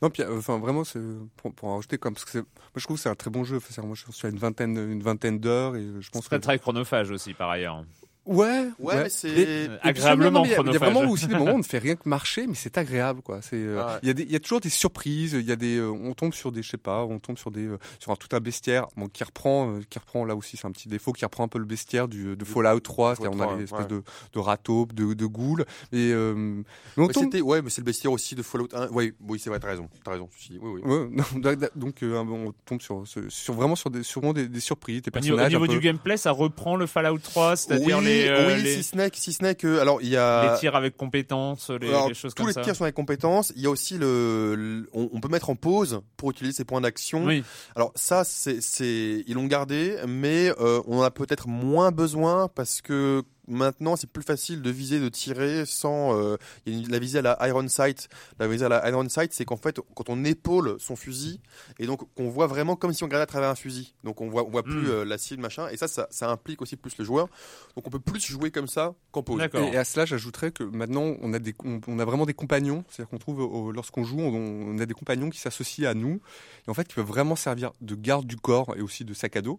Non, puis, euh, enfin, vraiment, c'est- pour, pour en rajouter, comme, parce que c'est- moi, je trouve que c'est un très bon jeu. Enfin, c'est- moi, je suis à une vingtaine, une vingtaine d'heures et je pense Très que. très chronophage aussi par ailleurs. Ouais, Ouais, c'est- Euh, agréablement il y y a vraiment aussi des moments où on ne fait rien que marcher, mais c'est agréable, quoi. C'est, euh, Ouais. il y a des, il y a toujours des surprises. Il y a des, euh, on tombe sur des, je sais pas, on tombe sur des, euh, sur un, tout un bestiaire, bon, qui reprend, euh, qui reprend là aussi, c'est un petit défaut, qui reprend un peu le bestiaire du, de Fallout 3. C'est-à-dire, on a 3, des espèces ouais. de, de de, de ghouls. Et, euh, mais on Ouais, tombe, c'était, ouais, mais c'est le bestiaire aussi de Fallout 1. Ouais, oui, c'est vrai, t'as raison. T'as raison. ceci dit. Oui, oui. Ouais, non, donc- euh, on tombe sur, sur, vraiment sur des, sur vraiment des, des surprises, des Au niveau, au personnages. niveau peu- du gameplay, ça reprend le Fallout 3, c'est-à-dire oui, les, euh, oui, les, si ce n'est que, si ce n'est que, alors il y a les tirs avec compétences, les, Alors, les choses tous comme les ça. tirs sont avec compétences. Il y a aussi le, le- on, on peut mettre en pause pour utiliser ses points d'action. Oui, Alors ça, c'est, c'est, ils l'ont gardé, mais euh, on en a peut-être moins besoin parce que maintenant c'est plus facile de viser, de tirer sans euh, il y a une- la visée à la iron sight. La visée à la iron sight, c'est qu'en fait quand on épaule son fusil et donc qu'on voit vraiment comme si on regardait à travers un fusil. Donc on voit, on voit plus Mm. euh, la cible machin. Et ça, ça, ça implique aussi plus le joueur. Donc on peut plus jouer comme ça qu'en pause. D'accord. Et, et à cela, j'ajouterais que maintenant, on a, des, on, on a vraiment des compagnons. C'est-à-dire qu'on trouve, au- lorsqu'on joue, on, on a des compagnons qui s'associent à nous. Et en fait, qui peuvent vraiment servir de garde du corps et aussi de sac à dos.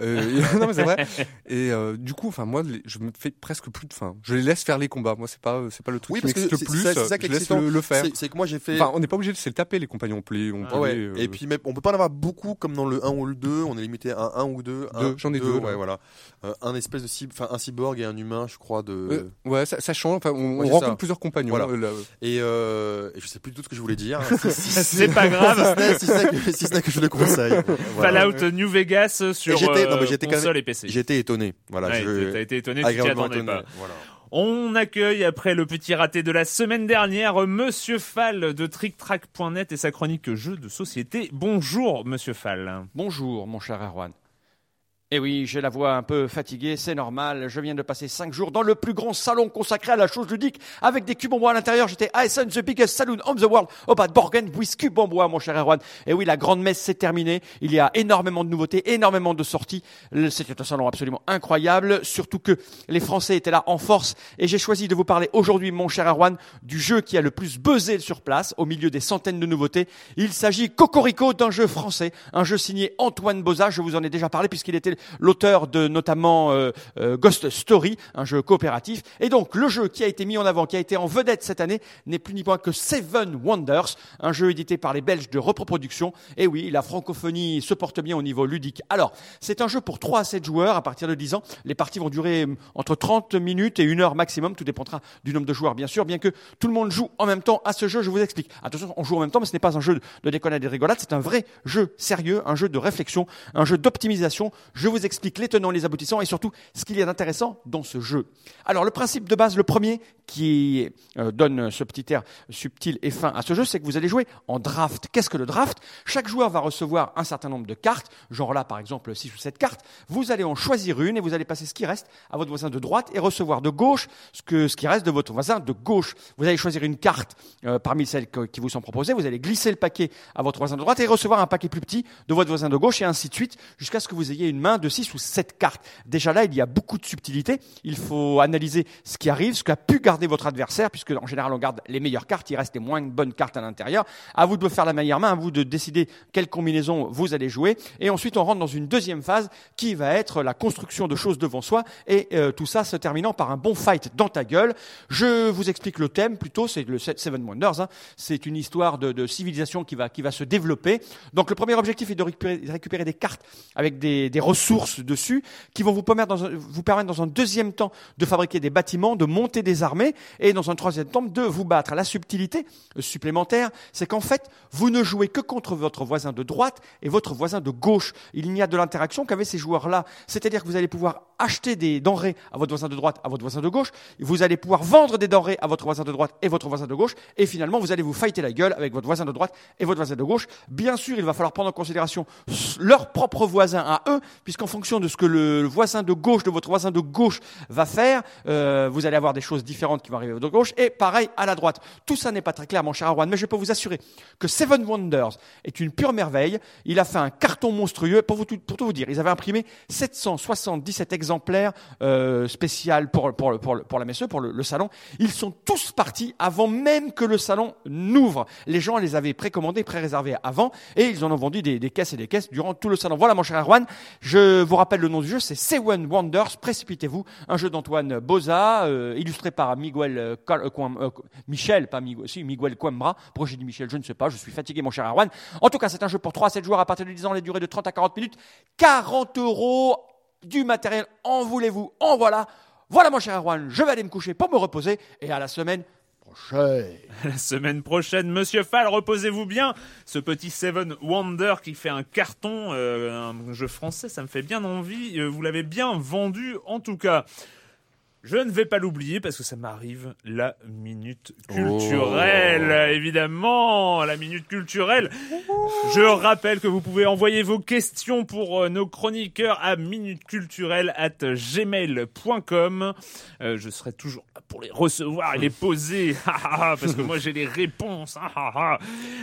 Euh, non, mais c'est vrai. Et euh, du coup, enfin, moi, les- je me fais presque plus de fin. Je les laisse faire les combats. Moi, c'est pas, c'est pas le truc Oui, qui parce que m'excite le c'est- plus. c'est ça- c'est ça qui est je laisse excitant. le, le faire. C'est, c'est que moi j'ai fait. Enfin, on n'est pas obligé de se le taper, les compagnons. On peut les- on Ah peut Ouais, les, euh, Et puis même, on peut pas en avoir beaucoup comme dans le 1 ou le 2, on est limité à un ou deux. Un, Deux, j'en ai deux. Ouais, voilà. Euh, un espèce de cyb- enfin un cyborg et un humain, je crois de. euh, ouais, ça, ça change. Enfin, on, Ouais, on c'est rencontre ça. plusieurs compagnons. Voilà. euh, là. Et, euh, et je sais plus du tout ce que je voulais dire. Si- si- si- c'est pas grave. si ce n'est que, je le conseille. Fallout New Vegas sur j'étais- non, mais euh, j'étais quand même- console et PC. J'étais étonné. Voilà. T'as été étonné, pas. Voilà. On accueille, après le petit raté de la semaine dernière, Monsieur Fall de TrickTrack.net et sa chronique jeux de société. Bonjour, Monsieur Fall. Bonjour, mon cher Erwan. Eh oui, j'ai la voix un peu fatiguée, c'est normal. Je viens de passer cinq jours dans le plus grand salon consacré à la chose ludique, avec des cubes en bois à l'intérieur. J'étais Essen, the biggest saloon of the world, au Bad Borgen, with cubes en bois, mon cher Erwan. Et oui, la grande messe s'est terminée. Il y a énormément de nouveautés, énormément de sorties. C'était un salon absolument incroyable, surtout que les Français étaient là en force. Et j'ai choisi de vous parler aujourd'hui, mon cher Erwan, du jeu qui a le plus buzzé sur place, au milieu des centaines de nouveautés. Il s'agit Cocorico d'un jeu français, un jeu signé Antoine Boza. Je vous en ai déjà parlé puisqu'il était l'auteur de notamment euh, euh, Ghost Story, un jeu coopératif. Et donc le jeu qui a été mis en avant, qui a été en vedette cette année, n'est plus ni moins que Seven Wonders, un jeu édité par les Belges de Reproproduction. Et oui, la francophonie se porte bien au niveau ludique. Alors, c'est un jeu pour 3 à 7 joueurs à partir de 10 ans. Les parties vont durer euh, entre 30 minutes et 1 heure maximum. Tout dépendra du nombre de joueurs, bien sûr, bien que tout le monde joue en même temps à ce jeu. Je vous explique. Attention, on joue en même temps, mais ce n'est pas un jeu de déconnade et de rigolade. C'est un vrai jeu sérieux, un jeu de réflexion, un jeu d'optimisation. Vous explique les tenants, les aboutissants et surtout ce qu'il y a d'intéressant dans ce jeu. Alors, le principe de base, le premier qui euh, donne ce petit air subtil et fin à ce jeu, c'est que vous allez jouer en draft. Qu'est-ce que le draft? Chaque joueur va recevoir un certain nombre de cartes, genre là par exemple 6 ou 7 cartes. Vous allez en choisir une et vous allez passer ce qui reste à votre voisin de droite et recevoir de gauche ce, que, ce qui reste de votre voisin de gauche. Vous allez choisir une carte euh, parmi celles qui vous sont proposées, vous allez glisser le paquet à votre voisin de droite et recevoir un paquet plus petit de votre voisin de gauche et ainsi de suite jusqu'à ce que vous ayez une main de 6 ou 7 cartes. Déjà là, il y a beaucoup de subtilité. Il faut analyser ce qui arrive, ce qu'a pu garder votre adversaire, puisque en général on garde les meilleures cartes, il reste les moins bonnes cartes à l'intérieur. À vous de faire la meilleure main, à vous de décider quelle combinaison vous allez jouer. Et ensuite on rentre dans une deuxième phase qui va être la construction de choses devant soi et euh, tout ça se terminant par un bon fight dans ta gueule. Je vous explique le thème plutôt, c'est le Seven Wonders. hein. C'est une histoire de, civilisation qui va, qui va se développer. Donc le premier objectif est de récupérer, de récupérer des cartes avec des ressources dessus qui vont vous permettre, dans un, vous permettre dans un deuxième temps de fabriquer des bâtiments, de monter des armées et dans un troisième temps de vous battre. La subtilité supplémentaire, c'est qu'en fait, vous ne jouez que contre votre voisin de droite et votre voisin de gauche. Il n'y a de l'interaction qu'avec ces joueurs-là. C'est-à-dire que vous allez pouvoir acheter des denrées à votre voisin de droite, à votre voisin de gauche. Vous allez pouvoir vendre des denrées à votre voisin de droite et votre voisin de gauche. Et finalement, vous allez vous fighter la gueule avec votre voisin de droite et votre voisin de gauche. Bien sûr, il va falloir prendre en considération leurs propres voisins à eux, puisqu'en fonction de ce que le voisin de gauche de votre voisin de gauche va faire, euh, vous allez avoir des choses différentes qui vont arriver de gauche. Et pareil à la droite. Tout ça n'est pas très clair, mon cher Arwan, mais je peux vous assurer que Seven Wonders est une pure merveille. Il a fait un carton monstrueux. Pour, vous tout, pour tout vous dire, ils avaient imprimé 777 exemplaires euh, spécial pour, pour, pour, pour la messe, pour le, le salon. Ils sont tous partis avant même que le salon n'ouvre. Les gens les avaient précommandés, pré-réservés avant, et ils en ont vendu des, des caisses et des caisses durant tout le salon. Voilà, mon cher Erwan. Je vous rappelle le nom du jeu, c'est Seven Wonders. Précipitez-vous. Un jeu d'Antoine Boza, euh, illustré par Miguel euh, Cal- euh, euh, Michel, pas Miguel, si Miguel Coimbra. Pourquoi j'ai Michel Je ne sais pas. Je suis fatigué, mon cher Erwan. En tout cas, c'est un jeu pour 3 à 7 joueurs à partir de 10 ans, les durées de 30 à 40 minutes. 40 euros du matériel. En voulez-vous En voilà. Voilà, mon cher Erwan. Je vais aller me coucher pour me reposer et à la semaine prochaine. La semaine prochaine, Monsieur Fall, reposez-vous bien. Ce petit Seven Wonder qui fait un carton, euh, un jeu français, ça me fait bien envie. Euh, vous l'avez bien vendu, en tout cas. Je ne vais pas l'oublier parce que ça m'arrive la minute culturelle, évidemment, la minute culturelle. Je rappelle que vous pouvez envoyer vos questions pour euh, nos chroniqueurs à minuteculturelle@gmail.com. Euh, je serai toujours là pour les recevoir et les poser, Ah, ah, ah, parce que moi j'ai les réponses. Ah, ah, ah.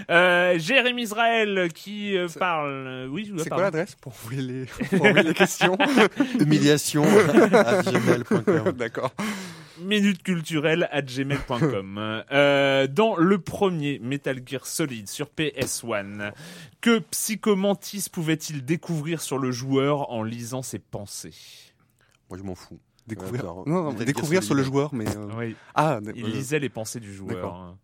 Euh, Jérémy Israël qui euh, parle. euh, Oui, C'est quoi l'adresse pour envoyer les, pour envoyer les questions Humiliation à gmail.com. D'accord. minute culturelle à gmail.com. Euh, dans le premier Metal Gear Solid sur PS1, que Psychomantis pouvait-il découvrir sur le joueur en lisant ses pensées? Moi, je m'en fous. Découvrir. Non, découvrir sur le joueur, mais. euh, Oui, Ah, il lisait les pensées du joueur.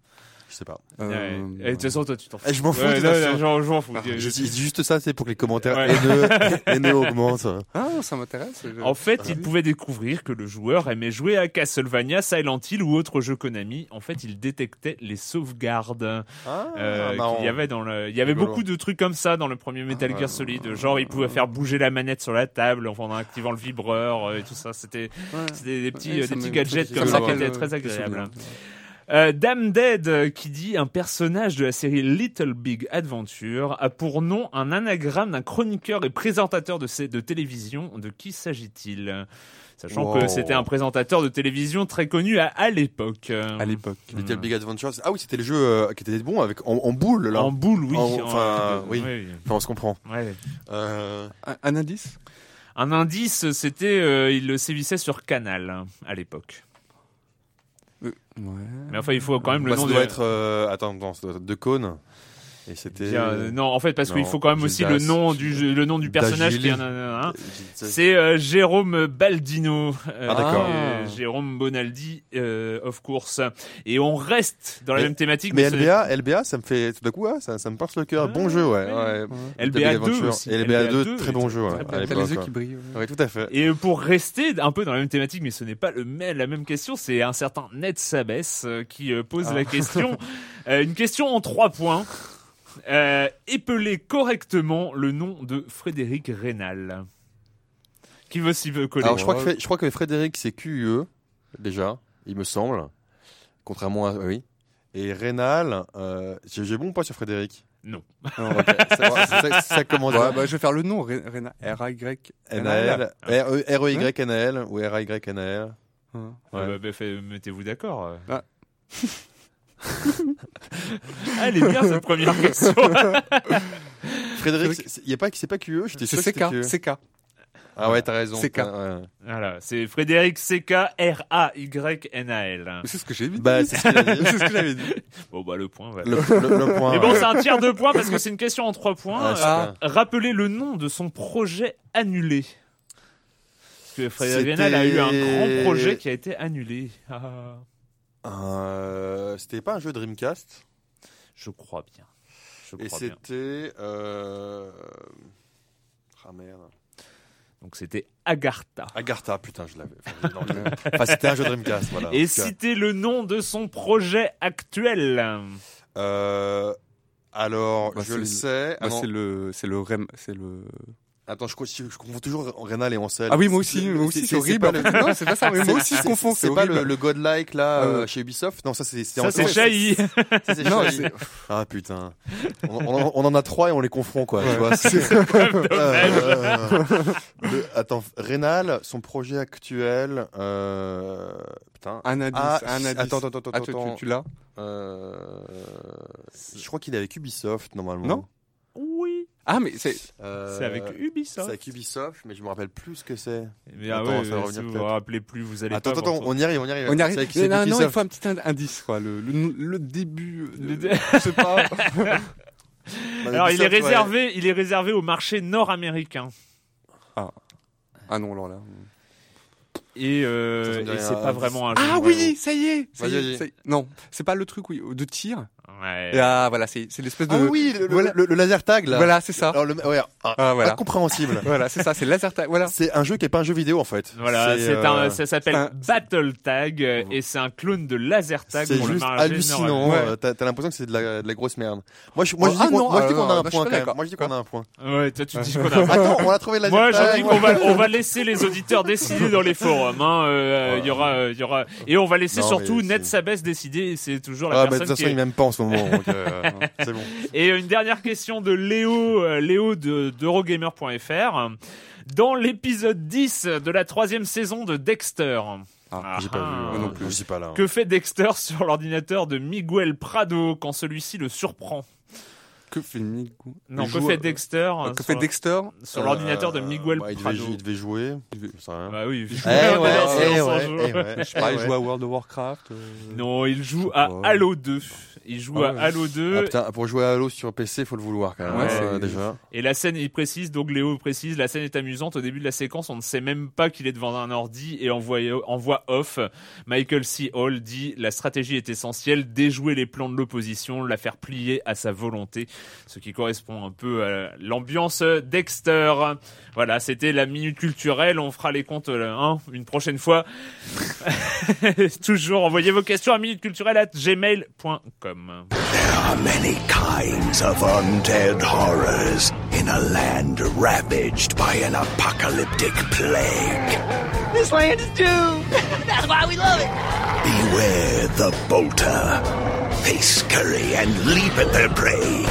Je sais pas. euh. Et de toute façon, toi, tu t'en fous. Eh, je m'en fous, Ouais, non, j'en- je m'en fous. Je dis juste ça, c'est pour que les commentaires Ouais. haineux, haineux augmentent. Ah, ça m'intéresse. je- En fait, il pouvait découvrir que le joueur aimait jouer à Castlevania, Silent Hill ou autre jeu Konami. En fait, il détectait les sauvegardes Ah, euh, qu'il y avait dans le. Il y avait beaucoup de trucs comme ça dans le premier Metal Ah, Gear Solid. Genre, il pouvait faire bouger la manette sur la table en activant le vibreur euh, et tout ça. C'était Ouais. des petits, des petits gadgets comme me ça qui étaient très agréables. Euh, Dame Dead euh, qui dit un personnage de la série Little Big Adventure a pour nom un anagramme d'un chroniqueur et présentateur de, télévision. De qui s'agit-il? Sachant Wow. que c'était un présentateur de télévision très connu à, à l'époque. À l'époque. Little Big Adventures. Ah oui, c'était le jeu euh, qui était bon avec en, en boule là. En boule, oui. En- enfin, En- oui. ouais, Enfin, on se comprend. ouais. Euh, Un, un indice? Un indice, c'était euh, il le sévissait sur Canal à l'époque. Euh, Ouais. Mais enfin, il faut quand même le bah, nom ça de. doit être. euh, attends, non, ça doit être de Cône. Et c'était. Euh, non, en fait, parce qu'il faut quand même aussi le nom du jeu- le nom du personnage qui D'Agile. en a un. Euh, C'est euh, Jérôme Baldino. euh, Ah, d'accord. euh, Jérôme Bonaldi, euh, of course. Et on reste dans la Mais- même thématique. Mais ce LBA, LBA, ça me fait tout d'un coup, ah, ça, ça me porte le cœur. Ah, bon jeu, ouais. ouais. ouais. Ouais. LBA 2 Adventure. aussi. Et LBA 2, était très bon jeu, ouais. très l'époque, les yeux ouais. qui brillent. ouais. Ouais, tout à fait. Et pour rester un peu dans la même thématique, mais ce n'est pas le même, la même question, c'est un certain Ned Sabès euh, qui pose Ah. la question. Euh, une question en trois points. Euh, épeler correctement le nom de Frédéric Rénal. Qui veut s'y veut coller Alors, je crois, que, je crois que Frédéric, c'est QUE, déjà, il me semble. Contrairement à. Oui. Et Rénal, euh, j'ai bon ou pas sur Frédéric? Non. Non. Ça, ça, ça, ça commence Ouais, bah, je vais faire le nom. Ré- Réna- R-A-Y. N-A-L, R-E-Y-N-A-L ou R-A-Y-N-A-L. Ouais. Ah bah, bah, Mettez-vous d'accord. euh. Ah. Ah, Elle est bien cette première question. Frédéric, c'est- il y a pas, c'est pas QE, j'étais sûr C'est que CK. CK. Ah ouais, t'as raison. CK. Ouais. voilà, c'est Frédéric CK R-A-Y-N-A-L. C'est ce que j'ai dit. Bah, c'est ce qu'il a dit. C'est ce que j'avais dit. Bon, bah, le point, voilà. Le, le- le point. Mais bon, ouais. c'est un tiers de points parce que c'est une question en trois points. Ah, Euh, super. Rappelez le nom de son projet annulé. Parce que Frédéric Rénal a eu un grand projet qui a été annulé. Ah, Euh, c'était pas un jeu Dreamcast. je crois bien. Je Et crois c'était. Euh... Ah merde. Donc c'était Agartha. Agartha, putain, je l'avais. Enfin, c'était un jeu Dreamcast, voilà. Et citez le nom de son projet actuel. Euh, alors, Bah, je le sais. Bah, c'est le, c'est le rem, c'est le, Attends, je, je, je confonds toujours Rénal et Ansel. Ah oui, moi aussi, moi aussi, c'est horrible. le- Non, c'est pas ça. mais Moi aussi, je confonds. C'est pas le, le godlike là Ah euh, chez Ubisoft Non, ça c'est c'est Ça, c'est. Chahi. Ah putain. On, on- on en a trois et on les confond quoi. Tu Ouais. vois, c'est- Dommage. Euh, le- attends, Rénal, son projet actuel. Euh, putain. Indice, Ah, indice. Attends, attends, attends, Ah, tu, attends. tu, tu l'as Euh, je crois qu'il est avec Ubisoft normalement. Non. Ah, mais c'est. Euh, C'est avec C'est Ubisoft. avec Ubisoft, mais je me rappelle plus ce que c'est. Mais ah Attends, ouais, ça va si vous vous rappelez plus, vous allez Attends, pas. attends, on y arrive, on y arrive. On y arrive. C'est avec- c'est non, il faut un petit ind- indice, quoi. Le, le, le début. Le Le, dé- je sais pas. Non, Alors il est ouais. réservé, il est réservé au marché nord-américain. Ah non, alors là. Et, euh, et c'est pas vraiment un jeu. Ah oui, ça y est. ça y est, ça y est. Non, c'est pas le truc oui, de tir. Ouais. Ah voilà, c'est c'est l'espèce de. Ah oui, le, Voilà. le- le laser tag là. Voilà, c'est ça. Alors, le, ouais, ah, Ah voilà. incompréhensible. Voilà, c'est ça, c'est laser tag. Voilà. C'est un jeu qui est pas un jeu vidéo en fait. Voilà, c'est euh, un, ça s'appelle c'est un- Battle Tag euh, et c'est un clone de Laser Tag C'est juste hallucinant. Ouais. euh, T'as l'impression que c'est de la, de la grosse merde. Moi, je, moi, je Oh, dis ah qu'on je dis ah qu'on a non, un point quand même. Moi, je dis qu'on a un point. Ouais, toi tu dis qu'on a pas. Attends, on a trouvé le laser Moi, je dis qu'on va, on va laisser les auditeurs décider dans les forums. Hein. euh, Il y aura, euh, il y aura, et on va laisser surtout Ned c'est- Sabes décider. C'est toujours la Ah, de personne toute qui façon, est- il m'aime pas en ce moment. donc, euh, c'est bon. Et une dernière question de Léo, euh, Léo de d'Eurogamer.fr. Dans l'épisode 10 de la troisième saison de Dexter, Ah, J'ai pas vu. Moi non plus. Je sais pas là. que fait Dexter sur l'ordinateur de Miguel Prado quand celui-ci le surprend? Que fait Miguel Non, Il que fait euh, Dexter Que sur fait Dexter sur l'ordinateur de Euh, Miguel bah, il, devait, Prado il devait jouer. Rien. Bah oui. Eh il joue à eh ouais, eh ouais, Je sais pas, eh il joue à World of Warcraft. euh, Non, il joue à. Halo 2. Il joue Ah à. Halo 2. Ah, putain, pour jouer à Halo sur PC, faut le vouloir quand même. Ouais, hein, déjà. Et la scène, il précise, donc Léo précise, la scène est amusante. Au début de la séquence, on ne sait même pas qu'il est devant un ordi et en voix, en voix off, Michael C. Hall dit la stratégie est essentielle, déjouer les plans de l'opposition, la faire plier à sa volonté. Ce qui correspond un peu à l'ambiance Dexter. Voilà, c'était la minute culturelle. On fera les comptes euh, hein, une prochaine fois. Toujours envoyez vos questions à minuteculturelle@gmail.com. There are many kinds of undead horrors in a land ravaged by an apocalyptic plague. This land is doomed. That's why we love it. Beware the bolter. They scurry and leap at their prey.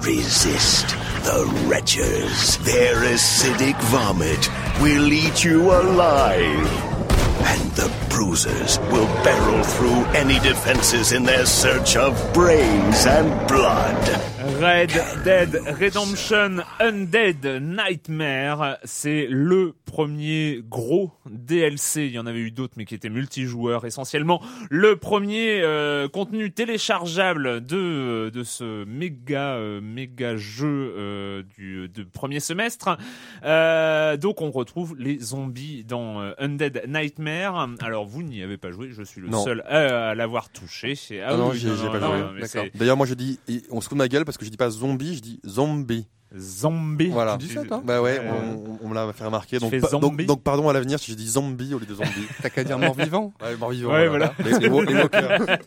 Resist the wretches. Their acidic vomit will eat you alive. And the bruisers will barrel through any defenses in their search of brains and blood. Red Dead Redemption Undead Nightmare, c'est le premier gros DLC. Il y en avait eu d'autres, mais qui étaient multijoueurs essentiellement. Le premier euh, contenu téléchargeable de de ce méga euh, méga jeu euh, du de premier semestre. Euh, donc on retrouve les zombies dans euh, Undead Nightmare. Alors vous n'y avez pas joué, je suis le Non. seul à, à l'avoir touché. Ah non, oui, j'y ai- j'y ai pas non, joué. non, D'ailleurs, moi je dis, on se fout de ma gueule parce que je dis pas zombie, je dis zombie. Zombie. Voilà. Tu dis ça, toi Bah ouais, on, on me l'a fait remarquer. Donc, fais pa- donc, zombie donc pardon à l'avenir si je dis zombie au lieu de zombie. T'as qu'à dire mort-vivant. ouais, mort vivant. Ouais, voilà. Les, les, les walkers.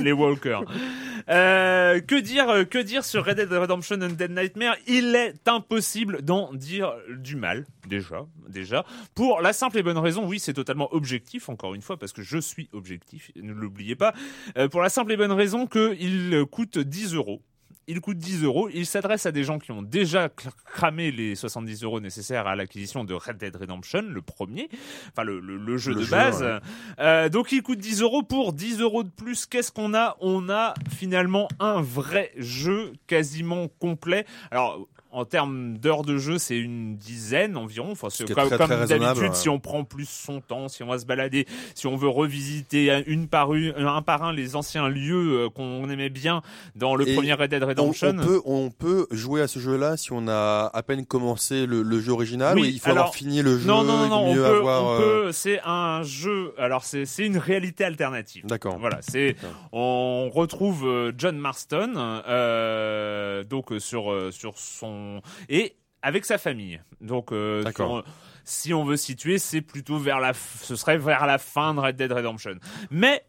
les walkers. Euh, que dire, euh, que dire sur Red Dead Redemption Undead Nightmare? Il est impossible d'en dire du mal, déjà, déjà. Pour la simple et bonne raison, oui, c'est totalement objectif, encore une fois, parce que je suis objectif, ne l'oubliez pas. Euh, pour la simple et bonne raison qu'il coûte 10 euros. Il coûte 10 euros. Il s'adresse à des gens qui ont déjà cramé les 70 euros nécessaires à l'acquisition de Red Dead Redemption, le premier, enfin le, le- le jeu Le de jeu, base. ouais. Euh, donc il coûte 10 euros pour 10 euros de plus. Qu'est-ce qu'on a? On a finalement un vrai jeu quasiment complet. Alors en termes d'heures de jeu, c'est une dizaine environ. Enfin, c'est comme, très, très d'habitude, ouais. si on prend plus son temps, si on va se balader, si on veut revisiter une par une, un par un les anciens lieux euh, qu'on aimait bien dans le Et premier Red Dead On, Redemption. on peut, on peut jouer à ce jeu-là si on a à peine commencé le, le jeu original Oui, ou il faut alors- avoir fini le jeu. non, non, non, non, on peut, avoir, euh, peut, c'est un jeu, alors c'est, une réalité alternative. D'accord. Voilà, c'est, on retrouve euh, John Marston, euh, donc euh, sur, euh, sur son, et avec sa famille. Donc, euh, si on veut situer, c'est plutôt vers la, f- ce serait vers la fin de Red Dead Redemption. Mais,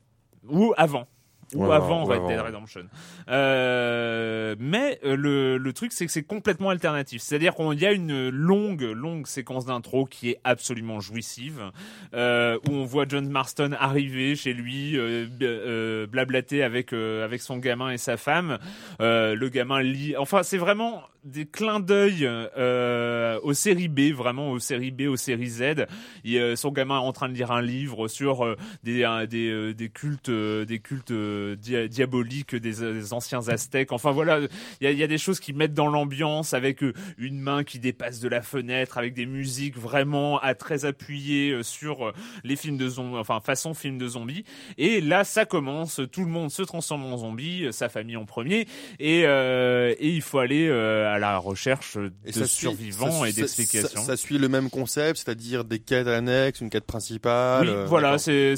ou avant. Ou Ouais, avant ouais, Red Dead. Redemption. Euh, mais euh, le, le truc, c'est que c'est complètement alternatif. C'est-à-dire qu'il y a une longue, longue séquence d'intro qui est absolument jouissive, euh, où on voit John Marston arriver chez lui, euh, euh, blablater avec euh, avec son gamin et sa femme. Euh, le gamin lit. Enfin, c'est vraiment des clins d'œil euh, aux séries B, vraiment aux séries B, aux séries Z. Il, euh, son gamin est en train de lire un livre sur euh, des un- des, euh, des cultes euh, des cultes euh, dia- diaboliques des, des anciens aztèques. Enfin voilà, il y y a des choses qui mettent dans l'ambiance avec euh, une main qui dépasse de la fenêtre, avec des musiques vraiment à très appuyées euh, sur euh, les films de zombies, enfin façon film de zombies. Et là, ça commence, tout le monde se transforme en zombie, sa famille en premier, et, euh, et il faut aller euh, à la recherche de Et ça suit- survivants ça- et d'explications. Ça, ça suit le même concept, c'est-à-dire des quêtes annexes, une quête principale. Oui, voilà, c'est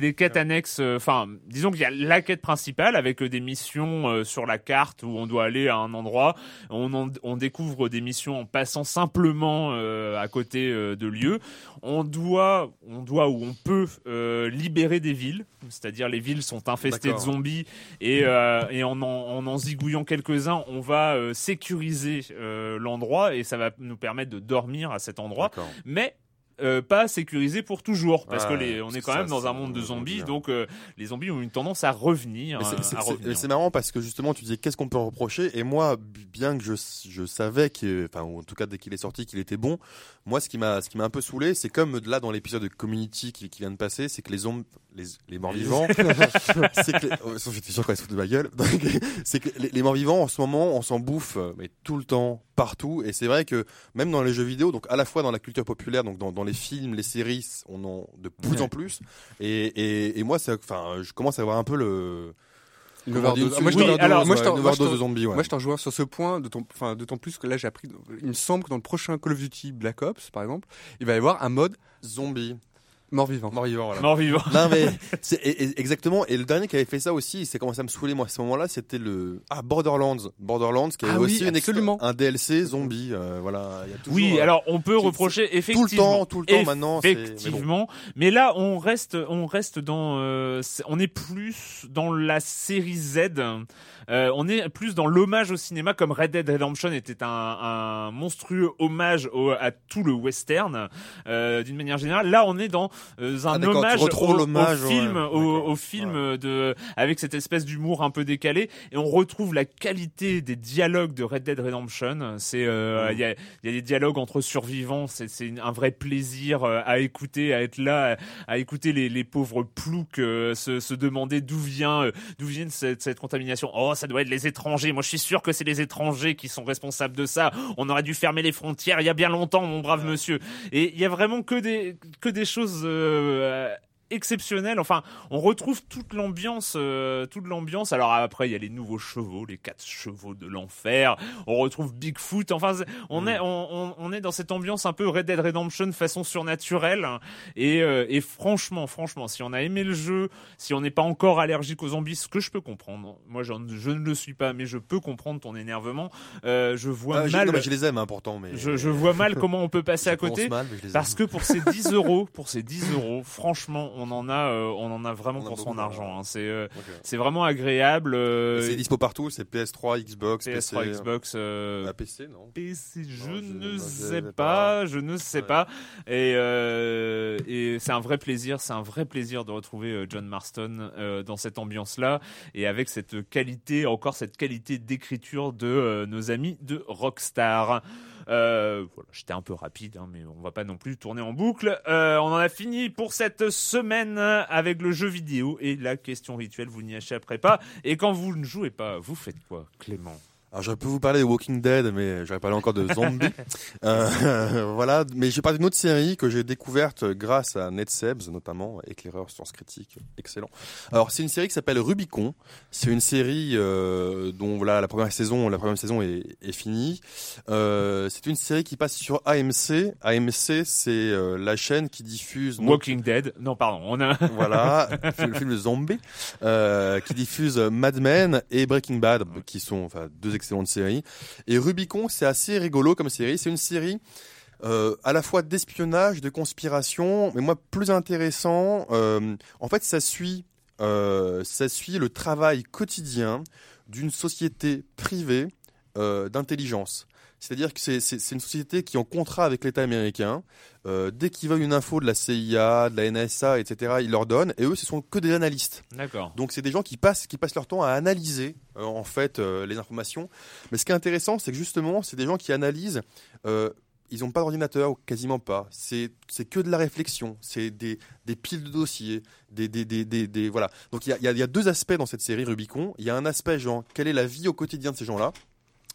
des quêtes annexes. Enfin, disons qu'il y a la quête principale avec euh, des missions euh, sur la carte où on doit aller à un endroit. On en- on découvre des missions en passant simplement euh, à côté de lieux. On doit on doit ou on peut libérer des villes, c'est-à-dire les villes sont infestées de zombies et et en en, en, zigouillant quelques-uns, on va sécuriser l'endroit et ça va nous permettre de dormir à cet endroit. Mais euh, pas sécurisé pour toujours parce que les, on parce est quand ça, même dans un monde de zombies donc euh, les zombies ont une tendance à revenir Mais c'est- euh, revenir. C'est marrant parce que justement tu disais qu'est-ce qu'on peut reprocher? Et moi bien que je, je savais que enfin en tout cas dès qu'il est sorti qu'il était bon moi ce qui m'a ce qui m'a un peu saoulé c'est comme là dans l'épisode de Community qui, qui vient de passer c'est que les zombies les, les morts vivants c'est que oh, j'étais sûr qu'on se fout de ma gueule. C'est que les, les morts vivants en ce moment on s'en bouffe mais tout le temps partout. Et c'est vrai que même dans les jeux vidéo donc à la fois dans la culture populaire donc dans, dans les films les séries on en de plus Ouais. en plus et, et, et moi c'est enfin je commence à avoir un peu le une Moi, Oui, alors, ouais, de zombies, ouais. Moi, je t'en rejoins sur ce point, d'autant enfin, d'autant plus que là, j'ai appris. Il me semble que dans le prochain Call of Duty Black Ops, par exemple, il va y avoir un mode Zombie. Mort-vivant. Mort-vivant, voilà. Mort vivant. Non mais c'est et- et- exactement. Et le dernier qui avait fait ça aussi, c'est commencé à me saouler moi à ce moment-là, c'était le ah Borderlands. Borderlands qui avait Ah oui, aussi absolument. un DLC zombie. euh, voilà, il y a toujours, Oui, euh, alors on peut reprocher tout le effectivement temps, tout le temps maintenant. c'est- mais bon. Effectivement, mais, là on reste, on reste dans, euh, on est plus dans la série Z. Euh, on est plus dans l'hommage au cinéma, comme Red Dead Redemption était un, un monstrueux hommage au- à tout le western euh, d'une manière générale. Là, on est dans euh, un Ah, tu hommage au, ouais, film, au, au film de, avec cette espèce d'humour un peu décalé, et on retrouve la qualité des dialogues de Red Dead Redemption. C'est, euh, il y a y a des dialogues entre survivants, c'est un vrai plaisir euh, à écouter, à être là, à, à écouter les, les pauvres ploucs euh, se, se demander d'où vient d'où vient cette, cette contamination. Oh, ça doit être les étrangers. Moi, je suis sûr que c'est les étrangers qui sont responsables de ça. On aurait dû fermer les frontières il y a bien longtemps, mon brave monsieur. Et il y a vraiment que des que des choses euh, exceptionnelles. Enfin, on retrouve toute l'ambiance, euh, toute l'ambiance. Alors après, il y a les nouveaux chevaux, les quatre chevaux de l'enfer. On retrouve Bigfoot. Enfin, on est, on, on- on est dans cette ambiance un peu Red Dead Redemption façon surnaturelle. Et, euh, et franchement, franchement, si on a aimé le jeu, si on n'est pas encore allergique aux zombies, ce que je peux comprendre. Moi, je ne le suis pas, mais je peux comprendre ton énervement. Euh, je vois Ah, mal. non, mais je les aime hein, pourtant, mais Je, je vois mal comment on peut passer à côté. mal, Parce que pour ces 10 euros, pour ces 10 euros, franchement, on en a, euh, on en a vraiment On a pour son argent. hein. C'est, euh, c'est vraiment agréable. euh, C'est dispo partout, c'est PS3, Xbox, PS3, PC, Xbox. euh, Ah, PC non. PC, je Non, je- ne sais pas, pas. je ne sais Ouais. pas. Et, et c'est un vrai plaisir, c'est un vrai plaisir de retrouver John Marston dans cette ambiance-là et avec cette qualité, encore cette qualité d'écriture de nos amis de Rockstar. Euh, voilà, j'étais un peu rapide, hein, mais on va pas non plus tourner en boucle. Euh, on en a fini pour cette semaine avec le jeu vidéo et la question rituelle, vous n'y échapperez pas. Et quand vous ne jouez pas, vous faites quoi, Clément? Alors je peux vous parler de Walking Dead, mais j'aurais parlé encore de zombies. euh, voilà, mais je vais parler d'une autre série que j'ai découverte grâce à NetSebs, notamment éclaireur science critique, excellent. Alors c'est une série qui s'appelle Rubicon. C'est une série euh, dont voilà la première saison, la première saison est, est finie. Euh, c'est une série qui passe sur AMC. AMC, c'est euh, la chaîne qui diffuse Walking Dead Non, pardon, on a... voilà, le film zombie, euh, qui diffuse Mad Men et Breaking Bad, qui sont enfin deux excellentes séries. Et Rubicon, c'est assez rigolo comme série. C'est une série euh, à la fois d'espionnage, de conspiration, mais moi plus intéressant. euh, en fait, ça suit euh, ça suit le travail quotidien d'une société privée d'intelligence. C'est-à-dire que c'est- une société qui est en contrat avec l'État américain. Euh, dès qu'ils veulent une info de la CIA, de la NSA, etc., ils leur donnent. Et eux, ce sont que des analystes. D'accord. Donc c'est des gens qui passent, qui passent leur temps à analyser euh, en fait euh, les informations. Mais ce qui est intéressant, c'est que justement, c'est des gens qui analysent. ils n'ont pas d'ordinateur, ou quasiment pas. C'est que de la réflexion. C'est des, des piles de dossiers. Des, voilà. Donc y a, il y a deux aspects dans cette série Rubicon. Il y a un aspect genre quelle est la vie au quotidien de ces gens-là.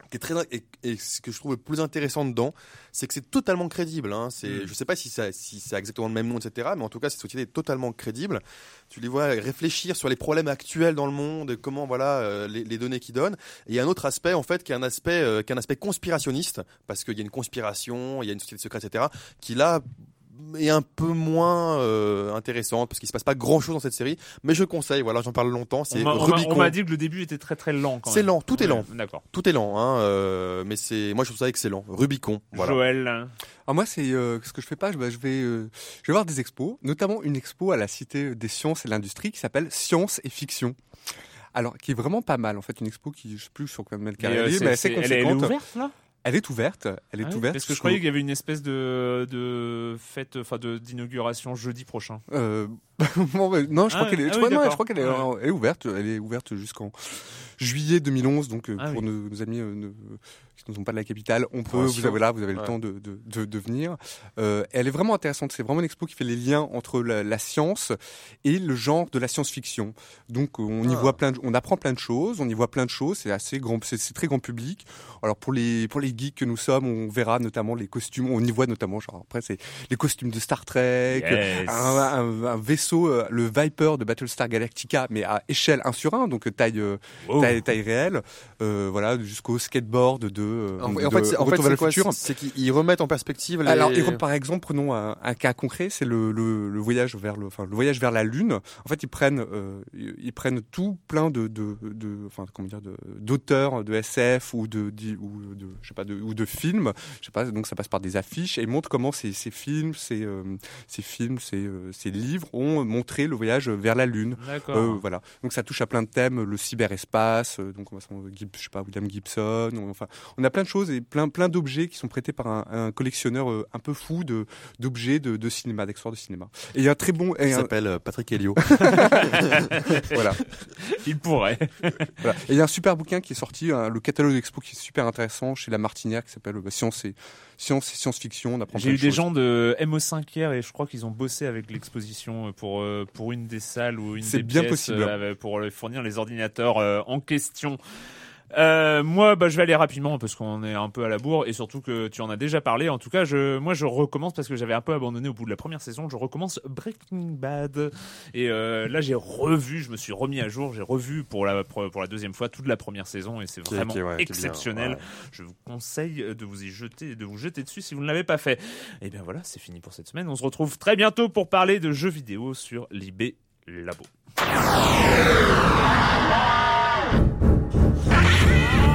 Qui est très et, et ce que je trouve le plus intéressant dedans, c'est que c'est totalement crédible. Hein. C'est, Mm. je sais pas si ça, si a exactement le même nom, etc. Mais en tout cas, cette société est totalement crédible tu les vois réfléchir sur les problèmes actuels dans le monde, et comment voilà euh, les, les données qu'ils donnent. Et il y a un autre aspect en fait qui est un aspect euh, qui est un aspect conspirationniste parce qu'il y a une conspiration, il y a une société secrète, etc. Qui là est un peu moins euh, intéressante parce qu'il se passe pas grand chose dans cette série. Mais je conseille, voilà, j'en parle longtemps. On C'est on m'a- Rubicon. on m'a dit que le début était très très lent. quand C'est lent, tout est Ouais, lent. D'accord. Tout est lent, hein, euh, mais c'est moi je trouve ça excellent. Rubicon, voilà. Joël. Alors moi, c'est euh, ce que je fais pas. Je, bah, je vais, euh, je vais voir des expos, notamment une expo à la Cité des Sciences et de l'Industrie qui s'appelle Science et Fiction. Alors, qui est vraiment pas mal en fait, une expo qui, je sais plus sur combien de mètres Mais, carrés euh, elle est, c'est- mais assez c'est- elle est- elle est conséquente. ouverte là? Elle est ouverte, elle est Ah ouverte. Parce que je croyais qu'il y avait une espèce de, de fête, enfin d'inauguration jeudi prochain. Euh, bon, ouais, non, je Ah crois qu'elle est, ah oui, non, je d'accord. crois qu'elle est, Ouais. est ouverte. Elle est ouverte jusqu'en juillet 2011. Donc, euh, Ah pour oui. nos, nos amis euh, ne- qui ne sont pas de la capitale, on peut, vous avez là, vous avez le temps de, de, de, de venir. Euh, elle est vraiment intéressante. C'est vraiment une expo qui fait les liens entre la, la science et le genre de la science-fiction. Donc, euh, on y Ah. voit plein, de, on apprend plein de choses. On y voit plein de choses. C'est assez grand, c'est très grand public. Alors, pour les, pour les geeks que nous sommes, on verra notamment les costumes. On y voit notamment, genre après, c'est les costumes de Star Trek. Yes. Un, un- un vaisseau, euh, le Viper de Battlestar Galactica, mais à échelle 1 sur 1, donc taille, euh, Wow. Taille, taille réelle, euh, voilà, jusqu'au skateboard de, euh, En, de en fait, c'est- en Retour fait, vers c'est le quoi futur. C'est qu'ils ils remettent en perspective les. Alors, et par exemple, prenons un, un cas concret, c'est le, le, le voyage vers le, enfin, le voyage vers la Lune. En fait, ils prennent, euh, ils prennent tout plein de, de, de enfin, comment dire, de- d'auteurs de, SF ou de, ou de, je sais pas, de, ou de films. Je sais pas. Donc, ça passe par des affiches et ils montrent comment ces, ces films, ces, euh, ces films, ces, euh, ces livres ont montré le voyage vers la Lune. Euh, voilà. Donc ça touche à plein de thèmes, le cyberespace. Euh, donc on va je sais pas William Gibson. on- enfin, on a plein de choses et plein plein d'objets qui sont prêtés par un, un collectionneur euh, un peu fou de d'objets de, de cinéma, d'accessoires de cinéma. Et il y a un très bon. Il un- s'appelle euh, Patrick Helio. voilà. Il pourrait. voilà. Et il y a un super bouquin qui est sorti, un- le catalogue d'expo qui est super intéressant chez La Martinière qui s'appelle euh, Science et Science et science-fiction. J'ai eu de des choses. gens de MO5 hier et je crois qu'ils ont bossé avec l'exposition pour euh, pour une des salles ou une C'est des bien pièces, possible. euh, pour fournir les ordinateurs euh, en question. Euh, moi, bah, je vais aller rapidement parce qu'on est un peu à la bourre et surtout que tu en as déjà parlé. En tout cas, je, moi, je recommence parce que j'avais un peu abandonné au bout de la première saison. Je recommence Breaking Bad et euh, là, j'ai revu, je me suis remis à jour, j'ai revu pour la pour la deuxième fois toute la première saison et c'est vraiment ouais, bien, exceptionnel. ouais. Je vous conseille de vous y jeter, de vous jeter dessus si vous ne l'avez pas fait. Et bien voilà, c'est fini pour cette semaine. On se retrouve très bientôt pour parler de jeux vidéo sur l'IB Labo.